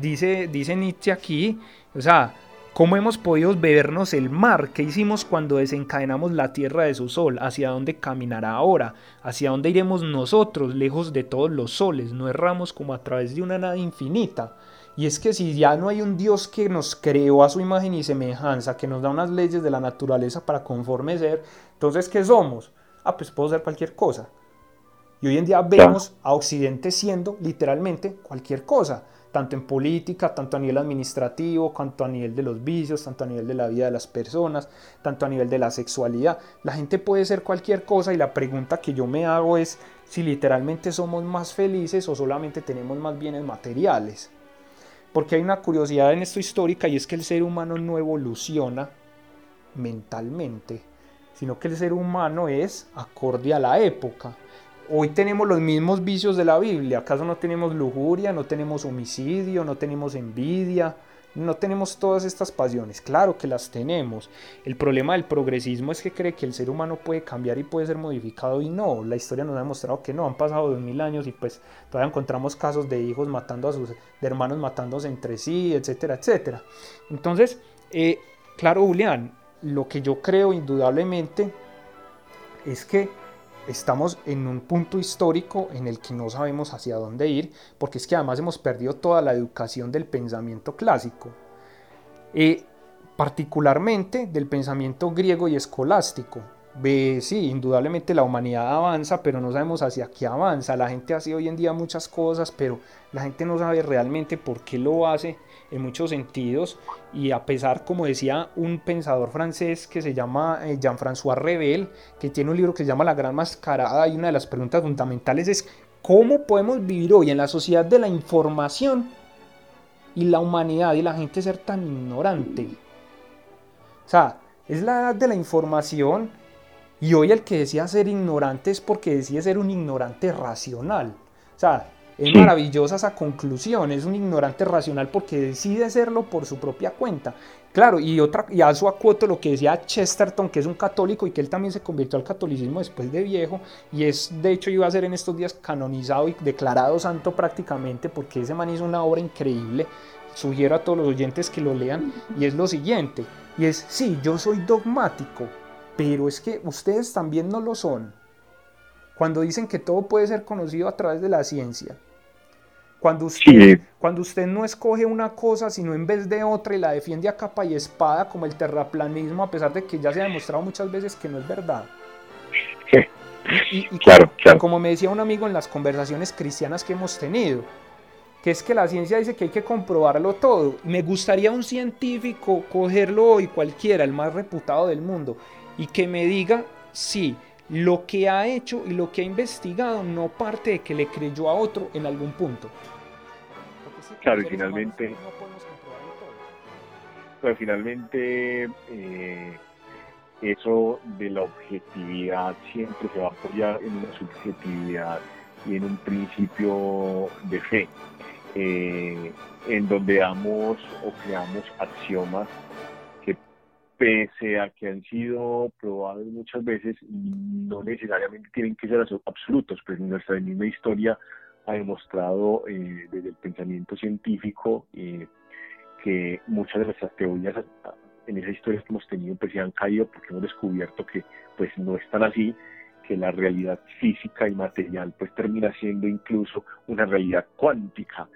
dice, dice Nietzsche aquí, o sea, ¿cómo hemos podido bebernos el mar? ¿Qué hicimos cuando desencadenamos la tierra de su sol? ¿Hacia dónde caminará ahora? ¿Hacia dónde iremos nosotros, lejos de todos los soles? No erramos como a través de una nada infinita. Y es que si ya no hay un Dios que nos creó a su imagen y semejanza, que nos da unas leyes de la naturaleza para conforme ser, entonces ¿qué somos? Ah, pues puedo ser cualquier cosa. Y hoy en día vemos a Occidente siendo literalmente cualquier cosa, tanto en política, tanto a nivel administrativo, tanto a nivel de los vicios, tanto a nivel de la vida de las personas, tanto a nivel de la sexualidad. La gente puede ser cualquier cosa y la pregunta que yo me hago es si literalmente somos más felices o solamente tenemos más bienes materiales. Porque hay una curiosidad en esto histórica y es que el ser humano no evoluciona mentalmente, sino que el ser humano es acorde a la época hoy tenemos los mismos vicios de la Biblia. ¿Acaso no tenemos lujuria, no tenemos homicidio, no tenemos envidia, no tenemos todas estas pasiones? Claro que las tenemos. El problema del progresismo es que cree que el ser humano puede cambiar y puede ser modificado y no. La historia nos ha demostrado que no. Han pasado dos mil años y pues todavía encontramos casos de hijos matando a sus, hermanos matándose entre sí, etcétera, etcétera. Entonces, eh, claro, Julián, lo que yo creo indudablemente es que estamos en un punto histórico en el que no sabemos hacia dónde ir, porque es que además hemos perdido toda la educación del pensamiento clásico, eh, particularmente del pensamiento griego y escolástico. Sí, indudablemente la humanidad avanza, pero no sabemos hacia qué avanza. La gente hace hoy en día muchas cosas, pero la gente no sabe realmente por qué lo hace en muchos sentidos y a pesar, como decía un pensador francés que se llama eh, Jean-François Rebel, que tiene un libro que se llama La Gran Mascarada, y una de las preguntas fundamentales es cómo podemos vivir hoy en la sociedad de la información y la humanidad y la gente ser tan ignorante. O sea, es la edad de la información y hoy el que decía ser ignorante es porque decía ser un ignorante racional. O sea, es maravillosa esa conclusión, es un ignorante racional porque decide serlo por su propia cuenta. Claro, y, otra, y a su acuoto lo que decía Chesterton, que es un católico y que él también se convirtió al catolicismo después de viejo, y es, de hecho, iba a ser en estos días canonizado y declarado santo prácticamente, porque ese man hizo una obra increíble. Sugiero a todos los oyentes que lo lean, y es lo siguiente: y es, sí, yo soy dogmático, pero es que ustedes también no lo son. Cuando dicen que todo puede ser conocido a través de la ciencia. Cuando usted, cuando usted no escoge una cosa, sino en vez de otra y la defiende a capa y espada, como el terraplanismo, a pesar de que ya se ha demostrado muchas veces que no es verdad. Y, claro, claro. como me decía un amigo en las conversaciones cristianas que hemos tenido, que es que la ciencia dice que hay que comprobarlo todo. Me gustaría un científico cogerlo hoy cualquiera, el más reputado del mundo, y que me diga, sí, lo que ha hecho y lo que ha investigado no parte de que le creyó a otro en algún punto. claro, y finalmente, pero finalmente eh, eso de la objetividad siempre se va a apoyar en una subjetividad y en un principio de fe, eh, en donde damos o creamos axiomas pese a que han sido probados muchas veces, no necesariamente tienen que ser absolutos, pues nuestra misma historia ha demostrado eh, desde el pensamiento científico eh, que muchas de nuestras teorías en esa historia que hemos tenido pues se han caído porque hemos descubierto que pues no están así, que la realidad física y material pues termina siendo incluso una realidad cuántica.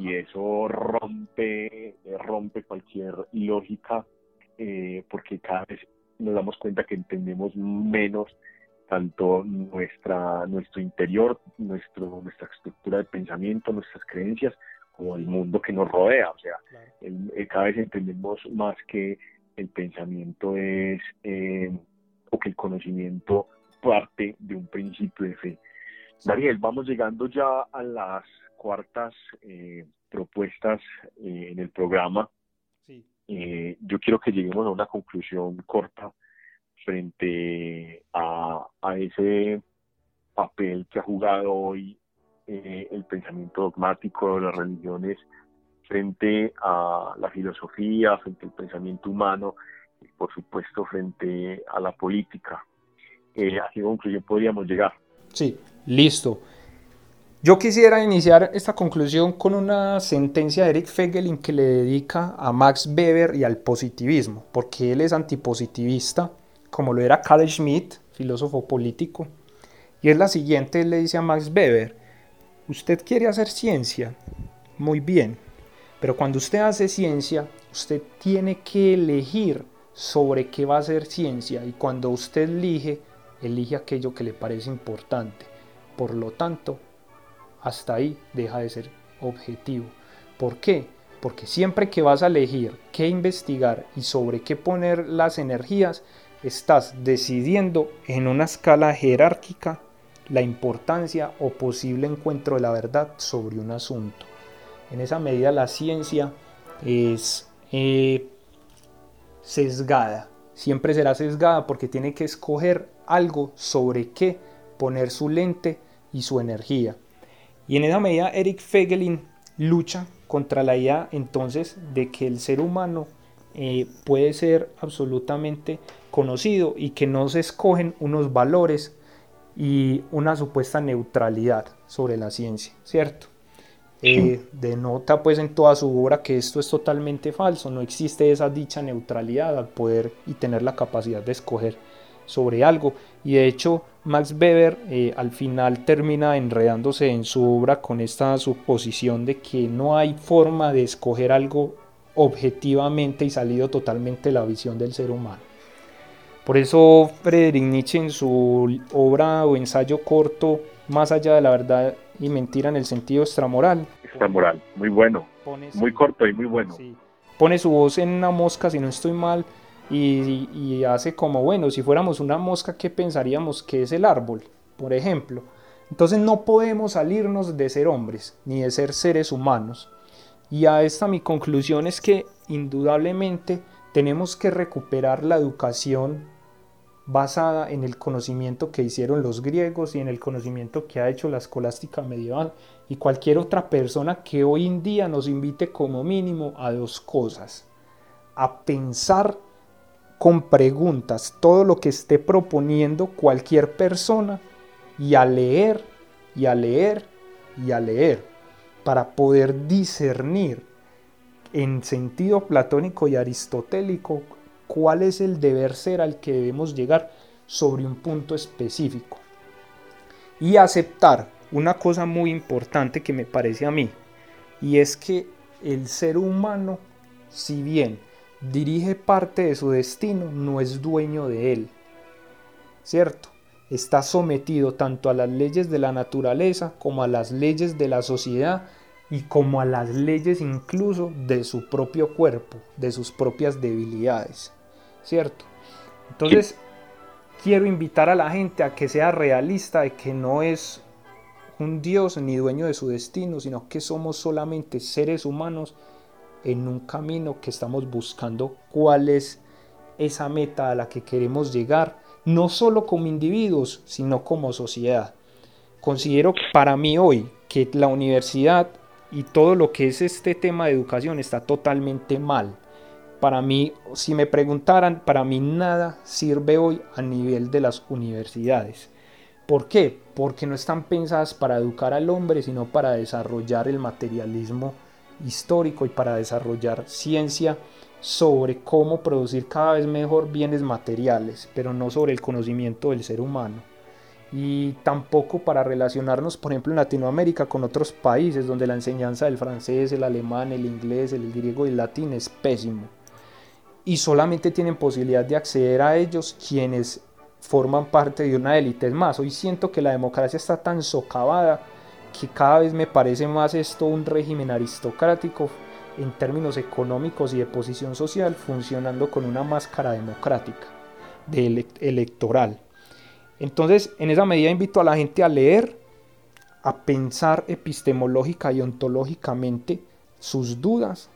Y eso rompe rompe cualquier lógica eh, porque cada vez nos damos cuenta que entendemos menos tanto nuestra, nuestro interior, nuestro, nuestra estructura de pensamiento, nuestras creencias, como el mundo que nos rodea. O sea, eh, cada vez entendemos más que el pensamiento es, eh, o que el conocimiento parte de un principio de fe. Daniel, vamos llegando ya a las cuartas eh, propuestas eh, en el programa. Eh, yo quiero que lleguemos a una conclusión corta frente a, a ese papel que ha jugado hoy el pensamiento dogmático de las religiones frente a la filosofía, frente al pensamiento humano y por supuesto frente a la política. Eh, ¿A qué conclusión podríamos llegar? Sí, listo. Yo quisiera iniciar esta conclusión con una sentencia de Eric Fegelin que le dedica a Max Weber y al positivismo, porque él es antipositivista, como lo era Carl Schmitt, filósofo político. Y es la siguiente, él le dice a Max Weber, usted quiere hacer ciencia, muy bien, pero cuando usted hace ciencia, usted tiene que elegir sobre qué va a hacer ciencia y cuando usted elige, elige aquello que le parece importante. Por lo tanto, hasta ahí deja de ser objetivo. ¿Por qué? Porque siempre que vas a elegir qué investigar y sobre qué poner las energías, estás decidiendo en una escala jerárquica la importancia o posible encuentro de la verdad sobre un asunto. En esa medida la ciencia es eh, sesgada, siempre será sesgada porque tiene que escoger algo sobre qué poner su lente y su energía. Y en esa medida Eric Fegelin lucha contra la idea entonces de que el ser humano eh, puede ser absolutamente conocido y que no se escogen unos valores y una supuesta neutralidad sobre la ciencia, ¿cierto? Eh, denota pues en toda su obra que esto es totalmente falso, no existe esa dicha neutralidad al poder y tener la capacidad de escoger sobre algo. Y de hecho Max Weber eh, al final termina enredándose en su obra con esta suposición de que no hay forma de escoger algo objetivamente y salido totalmente de la visión del ser humano. Por eso Friedrich Nietzsche en su obra o ensayo corto Más allá de la verdad y mentira en el sentido extramoral. Extramoral, muy bueno. muy corto y muy bueno. Pone su voz en una mosca, si no estoy mal, y, y, hace como, bueno, si fuéramos una mosca, ¿qué pensaríamos que es el árbol? Por ejemplo. Entonces no podemos salirnos de ser hombres, ni de ser seres humanos. Y a esta mi conclusión es que indudablemente tenemos que recuperar la educación basada en el conocimiento que hicieron los griegos y en el conocimiento que ha hecho la escolástica medieval y cualquier otra persona que hoy en día nos invite como mínimo a dos cosas, a pensar con preguntas todo lo que esté proponiendo cualquier persona y a leer y a leer y a leer para poder discernir en sentido platónico y aristotélico cuál es el deber ser al que debemos llegar sobre un punto específico. Y aceptar una cosa muy importante que me parece a mí, y es que el ser humano, si bien dirige parte de su destino, no es dueño de él. ¿Cierto? Está sometido tanto a las leyes de la naturaleza como a las leyes de la sociedad y como a las leyes incluso de su propio cuerpo, de sus propias debilidades. ¿cierto? Entonces, quiero invitar a la gente a que sea realista de que no es un Dios ni dueño de su destino, sino que somos solamente seres humanos en un camino que estamos buscando cuál es esa meta a la que queremos llegar, no solo como individuos, sino como sociedad. Considero para mí hoy que la universidad y todo lo que es este tema de educación está totalmente mal para mí, si me preguntaran, para mí nada sirve hoy a nivel de las universidades. ¿Por qué? Porque no están pensadas para educar al hombre, sino para desarrollar el materialismo histórico y para desarrollar ciencia sobre cómo producir cada vez mejor bienes materiales, pero no sobre el conocimiento del ser humano. Y tampoco para relacionarnos, por ejemplo, en Latinoamérica con otros países donde la enseñanza del francés, el alemán, el inglés, el griego y el latín es pésimo y solamente tienen posibilidad de acceder a ellos quienes forman parte de una élite. más, hoy siento que la democracia está tan socavada que cada vez me parece más esto un régimen aristocrático en términos económicos y de posición social funcionando con una máscara democrática de electoral. Entonces, en esa medida invito a la gente a leer, a pensar epistemológica y ontológicamente sus dudas.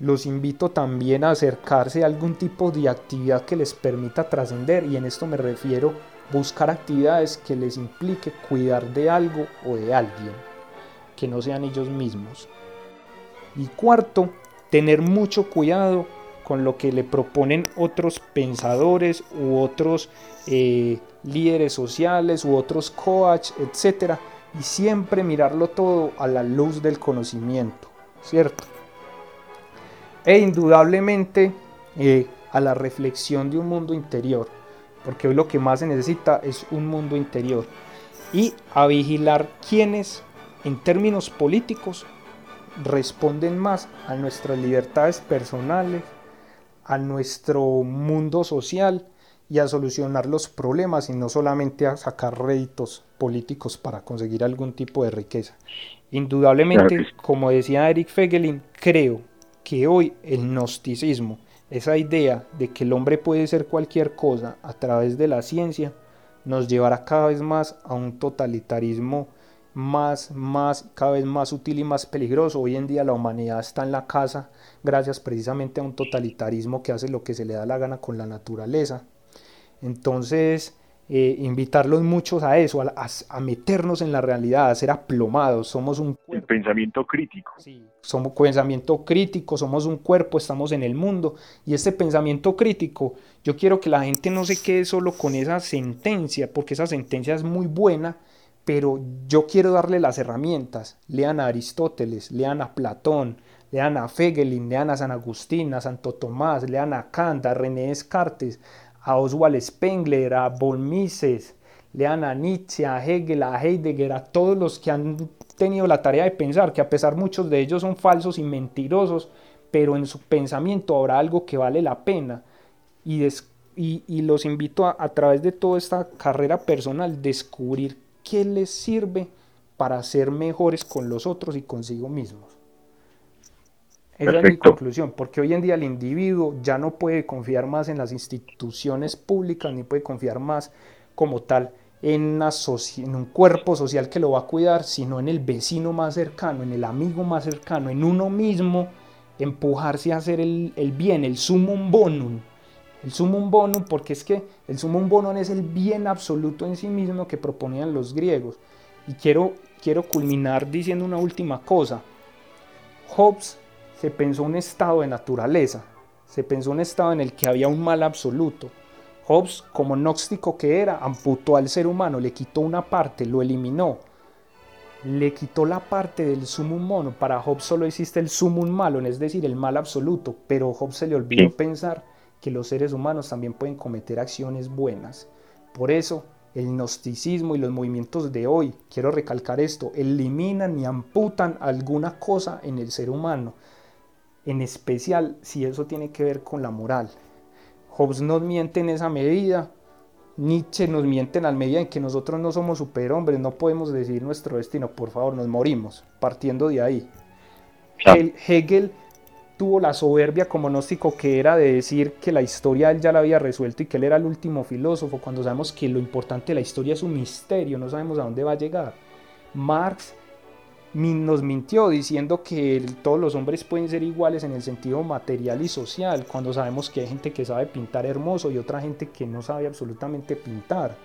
Los invito también a acercarse a algún tipo de actividad que les permita trascender y en esto me refiero buscar actividades que les implique cuidar de algo o de alguien, que no sean ellos mismos. Y cuarto, tener mucho cuidado con lo que le proponen otros pensadores u otros eh, líderes sociales u otros coach, etc. Y siempre mirarlo todo a la luz del conocimiento, ¿cierto? E indudablemente eh, a la reflexión de un mundo interior, porque hoy lo que más se necesita es un mundo interior. Y a vigilar quienes, en términos políticos, responden más a nuestras libertades personales, a nuestro mundo social y a solucionar los problemas y no solamente a sacar réditos políticos para conseguir algún tipo de riqueza. Indudablemente, como decía Eric Fegelin, creo que hoy el gnosticismo, esa idea de que el hombre puede ser cualquier cosa a través de la ciencia, nos llevará cada vez más a un totalitarismo más, más, cada vez más útil y más peligroso. Hoy en día la humanidad está en la casa gracias precisamente a un totalitarismo que hace lo que se le da la gana con la naturaleza. Entonces, eh, invitarlos muchos a eso, a, meternos en la realidad, a ser aplomados. Somos un El pensamiento crítico. Sí, somos pensamiento crítico, somos un cuerpo, estamos en el mundo. Y este pensamiento crítico, yo quiero que la gente no se quede solo con esa sentencia, porque esa sentencia es muy buena, pero yo quiero darle las herramientas. Lean a Aristóteles, lean a Platón, lean a Fegelin, lean a San Agustín, a Santo Tomás, lean a Kant, a René Descartes, a Oswald Spengler, a von Mises, lean a Nietzsche, a Hegel, a Heidegger, a todos los que han tenido la tarea de pensar, que a pesar muchos de ellos son falsos y mentirosos, pero en su pensamiento habrá algo que vale la pena. Y, y, los invito a, a través de toda esta carrera personal, descubrir qué les sirve para ser mejores con los otros y consigo mismos. Esa es mi conclusión, porque hoy en día el individuo ya no puede confiar más en las instituciones públicas, ni puede confiar más como tal en, en, un cuerpo social que lo va a cuidar, sino en el vecino más cercano, en el amigo más cercano, en uno mismo, empujarse a hacer el, el bien, el sumum bonum. El sumum bonum, porque es que el sumum bonum es el bien absoluto en sí mismo que proponían los griegos. Y quiero, quiero culminar diciendo una última cosa. Hobbes se pensó un estado de naturaleza, se pensó un estado en el que había un mal absoluto. Hobbes, como gnóstico que era, amputó al ser humano, le quitó una parte, lo eliminó, le quitó la parte del sumum mono. Para Hobbes solo existe el sumum malo, es decir, el mal absoluto, pero Hobbes se le olvidó pensar que los seres humanos también pueden cometer acciones buenas. Por eso, el gnosticismo y los movimientos de hoy, quiero recalcar esto, eliminan y amputan alguna cosa en el ser humano en especial si eso tiene que ver con la moral. Hobbes nos miente en esa medida, Nietzsche nos miente en la medida en que nosotros no somos superhombres, no podemos decidir nuestro destino, por favor, nos morimos, partiendo de ahí. Hegel tuvo la soberbia como gnóstico que era de decir que la historia él ya la había resuelto y que él era el último filósofo, cuando sabemos que lo importante de la historia es un misterio, no sabemos a dónde va a llegar. Marx nos mintió diciendo que todos los hombres pueden ser iguales en el sentido material y social, cuando sabemos que hay gente que sabe pintar hermoso y otra gente que no sabe absolutamente pintar,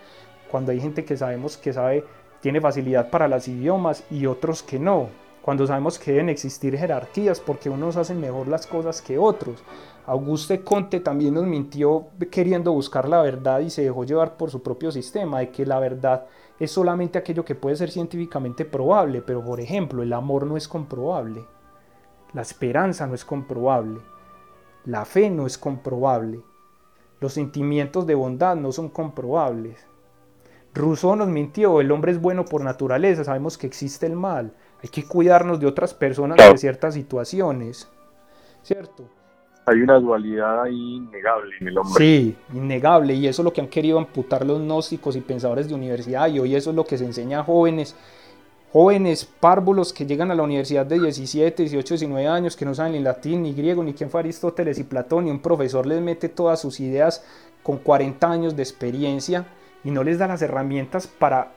cuando hay gente que sabemos que sabe tiene facilidad para los idiomas y otros que no, cuando sabemos que deben existir jerarquías porque unos hacen mejor las cosas que otros. Auguste Conte también nos mintió queriendo buscar la verdad y se dejó llevar por su propio sistema de que la verdad es solamente aquello que puede ser científicamente probable, pero por ejemplo, el amor no es comprobable, la esperanza no es comprobable, la fe no es comprobable, los sentimientos de bondad no son comprobables. Rousseau nos mintió, el hombre es bueno por naturaleza, sabemos que existe el mal, hay que cuidarnos de otras personas de ciertas situaciones, ¿cierto? Hay una dualidad ahí innegable en el hombre. Sí, innegable, y eso es lo que han querido amputar los gnósticos y pensadores de universidad, y hoy eso es lo que se enseña a jóvenes, jóvenes párvulos que llegan a la universidad de 17, 18, 19 años, que no saben ni latín, ni griego, ni quién fue Aristóteles y Platón, y un profesor les mete todas sus ideas con 40 años de experiencia, y no les da las herramientas para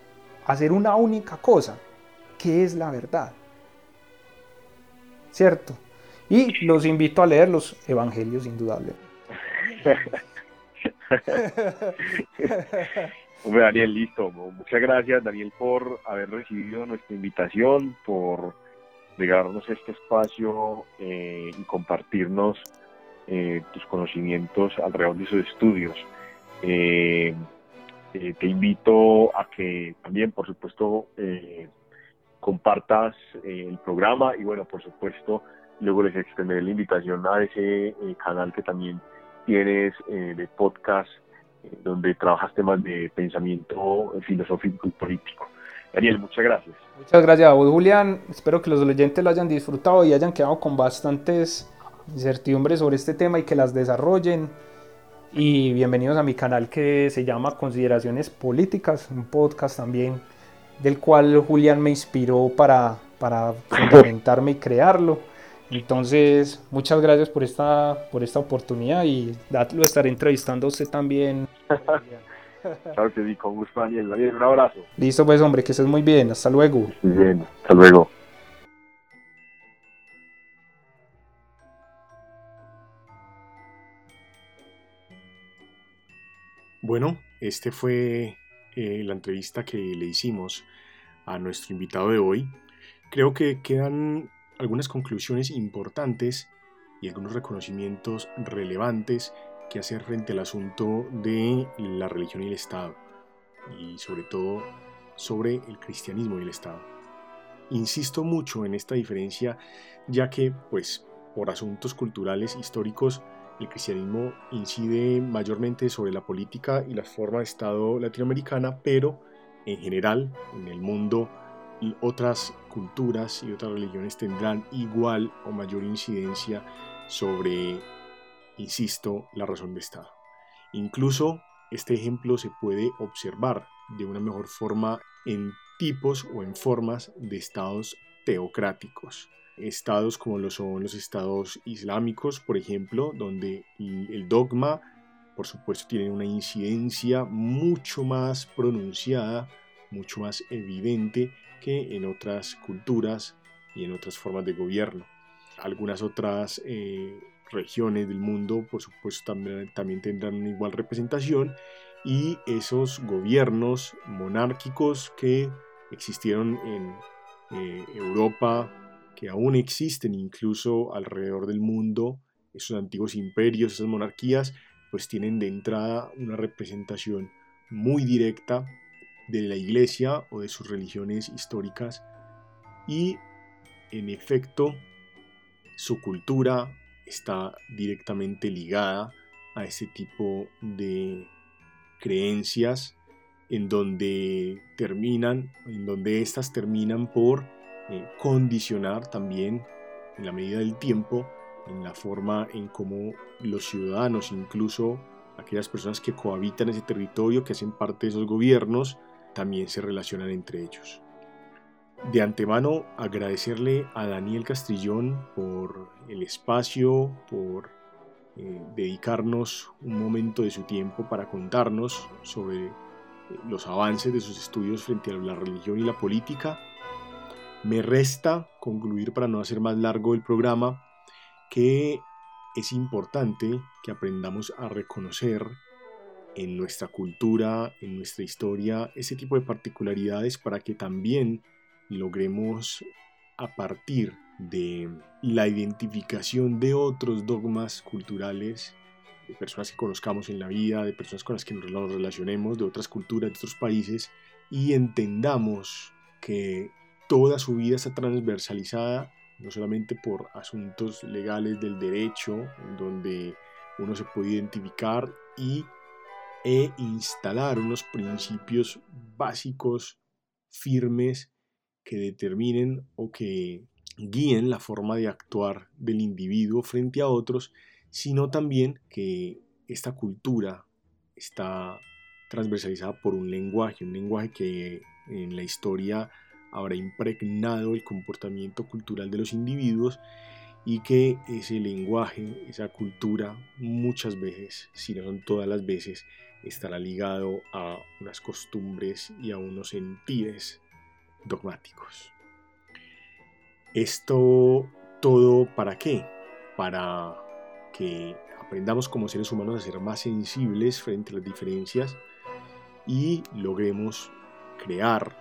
hacer una única cosa, que es la verdad. ¿Cierto? Y los invito a leer los evangelios indudable. Hombre, Daniel, listo. Muchas gracias, Daniel, por haber recibido nuestra invitación, por regalarnos este espacio eh, y compartirnos eh, tus conocimientos alrededor de esos estudios. Eh, te invito a que también, por supuesto, compartas el programa y, bueno, por supuesto, luego les extenderé la invitación a ese canal que también tienes de podcast donde trabajas temas de pensamiento filosófico y político. Daniel, muchas gracias. Muchas gracias a vos, Julián. Espero que los oyentes lo hayan disfrutado y hayan quedado con bastantes incertidumbres sobre este tema y que las desarrollen. Y bienvenidos a mi canal que se llama Consideraciones Políticas, un podcast también del cual Julián me inspiró para, para fundamentarme y crearlo. Entonces, muchas gracias por esta, por esta oportunidad y lo estaré entrevistando a usted también. claro que sí, con gusto, Daniel. un abrazo. Listo, pues, hombre, que estés muy bien. Hasta luego. Muy bien, hasta luego. Bueno, este fue eh, la entrevista que le hicimos a nuestro invitado de hoy. Creo que quedan algunas conclusiones importantes y algunos reconocimientos relevantes que hacer frente al asunto de la religión y el Estado, y sobre todo sobre el cristianismo y el Estado. Insisto mucho en esta diferencia, ya que, pues, por asuntos culturales históricos, el cristianismo incide mayormente sobre la política y la forma de Estado latinoamericana, pero en general, en el mundo, otras culturas y otras religiones tendrán igual o mayor incidencia sobre insisto, la razón de Estado. Incluso este ejemplo se puede observar de una mejor forma en tipos o en formas de estados teocráticos. Estados como lo son los estados islámicos, por ejemplo, donde el dogma, por supuesto, tiene una incidencia mucho más pronunciada, mucho más evidente que en otras culturas y en otras formas de gobierno. Algunas otras eh, regiones del mundo, por supuesto, también, tendrán una igual representación y esos gobiernos monárquicos que existieron en eh, Europa, que aún existen incluso alrededor del mundo, esos antiguos imperios, esas monarquías, pues tienen de entrada una representación muy directa de la iglesia o de sus religiones históricas. Y en efecto su cultura, está directamente ligada a ese tipo de creencias en donde terminan, en donde éstas terminan por eh, condicionar también en la medida del tiempo en la forma en cómo los ciudadanos, incluso aquellas personas que cohabitan ese territorio, que hacen parte de esos gobiernos, también se relacionan entre ellos. De antemano agradecerle a Daniel Castrillón por el espacio, por eh, dedicarnos un momento de su tiempo para contarnos sobre eh, los avances de sus estudios frente a la religión y la política. Me resta concluir para no hacer más largo el programa que es importante que aprendamos a reconocer en nuestra cultura, en nuestra historia, ese tipo de particularidades para que también logremos a partir de la identificación de otros dogmas culturales, de personas que conozcamos en la vida, de personas con las que nos relacionemos, de otras culturas, de otros países, y entendamos que toda su vida está transversalizada, no solamente por asuntos legales del derecho, donde uno se puede identificar y e instalar unos principios básicos, firmes, que determinen o que guíen la forma de actuar del individuo frente a otros, sino también que esta cultura está transversalizada por un lenguaje, un lenguaje que en la historia habrá impregnado el comportamiento cultural de los individuos y que ese lenguaje, esa cultura, muchas veces, si no son todas las veces, estará ligado a unas costumbres y a unos sentidos dogmáticos. Esto todo para qué? Para que aprendamos como seres humanos a ser más sensibles frente a las diferencias y logremos crear,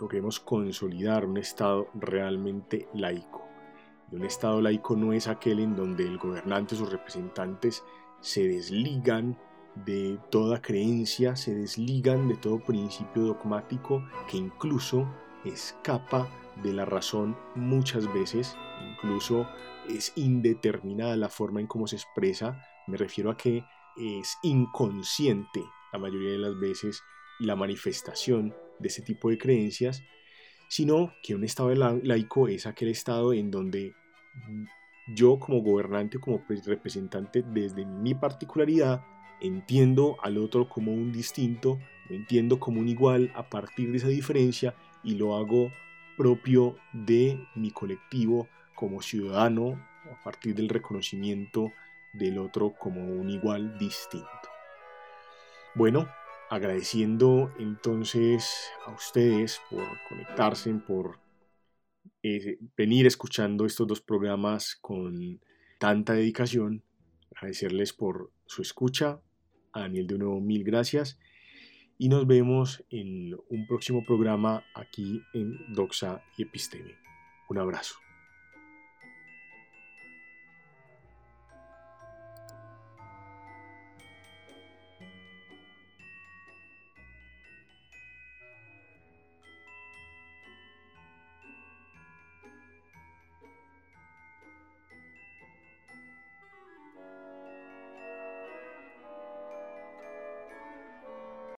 logremos consolidar un Estado realmente laico. Y un Estado laico no es aquel en donde el gobernante o sus representantes se desligan de toda creencia, se desligan de todo principio dogmático que incluso escapa de la razón muchas veces, incluso es indeterminada la forma en cómo se expresa, me refiero a que es inconsciente la mayoría de las veces la manifestación de ese tipo de creencias, sino que un Estado laico es aquel Estado en donde yo como gobernante, como representante desde mi particularidad, entiendo al otro como un distinto, lo entiendo como un igual a partir de esa diferencia y lo hago propio de mi colectivo como ciudadano a partir del reconocimiento del otro como un igual distinto. Bueno, agradeciendo entonces a ustedes por conectarse, por eh, venir escuchando estos dos programas con tanta dedicación, agradecerles por su escucha. Daniel de nuevo mil gracias y nos vemos en un próximo programa aquí en Doxa y Episteme. Un abrazo.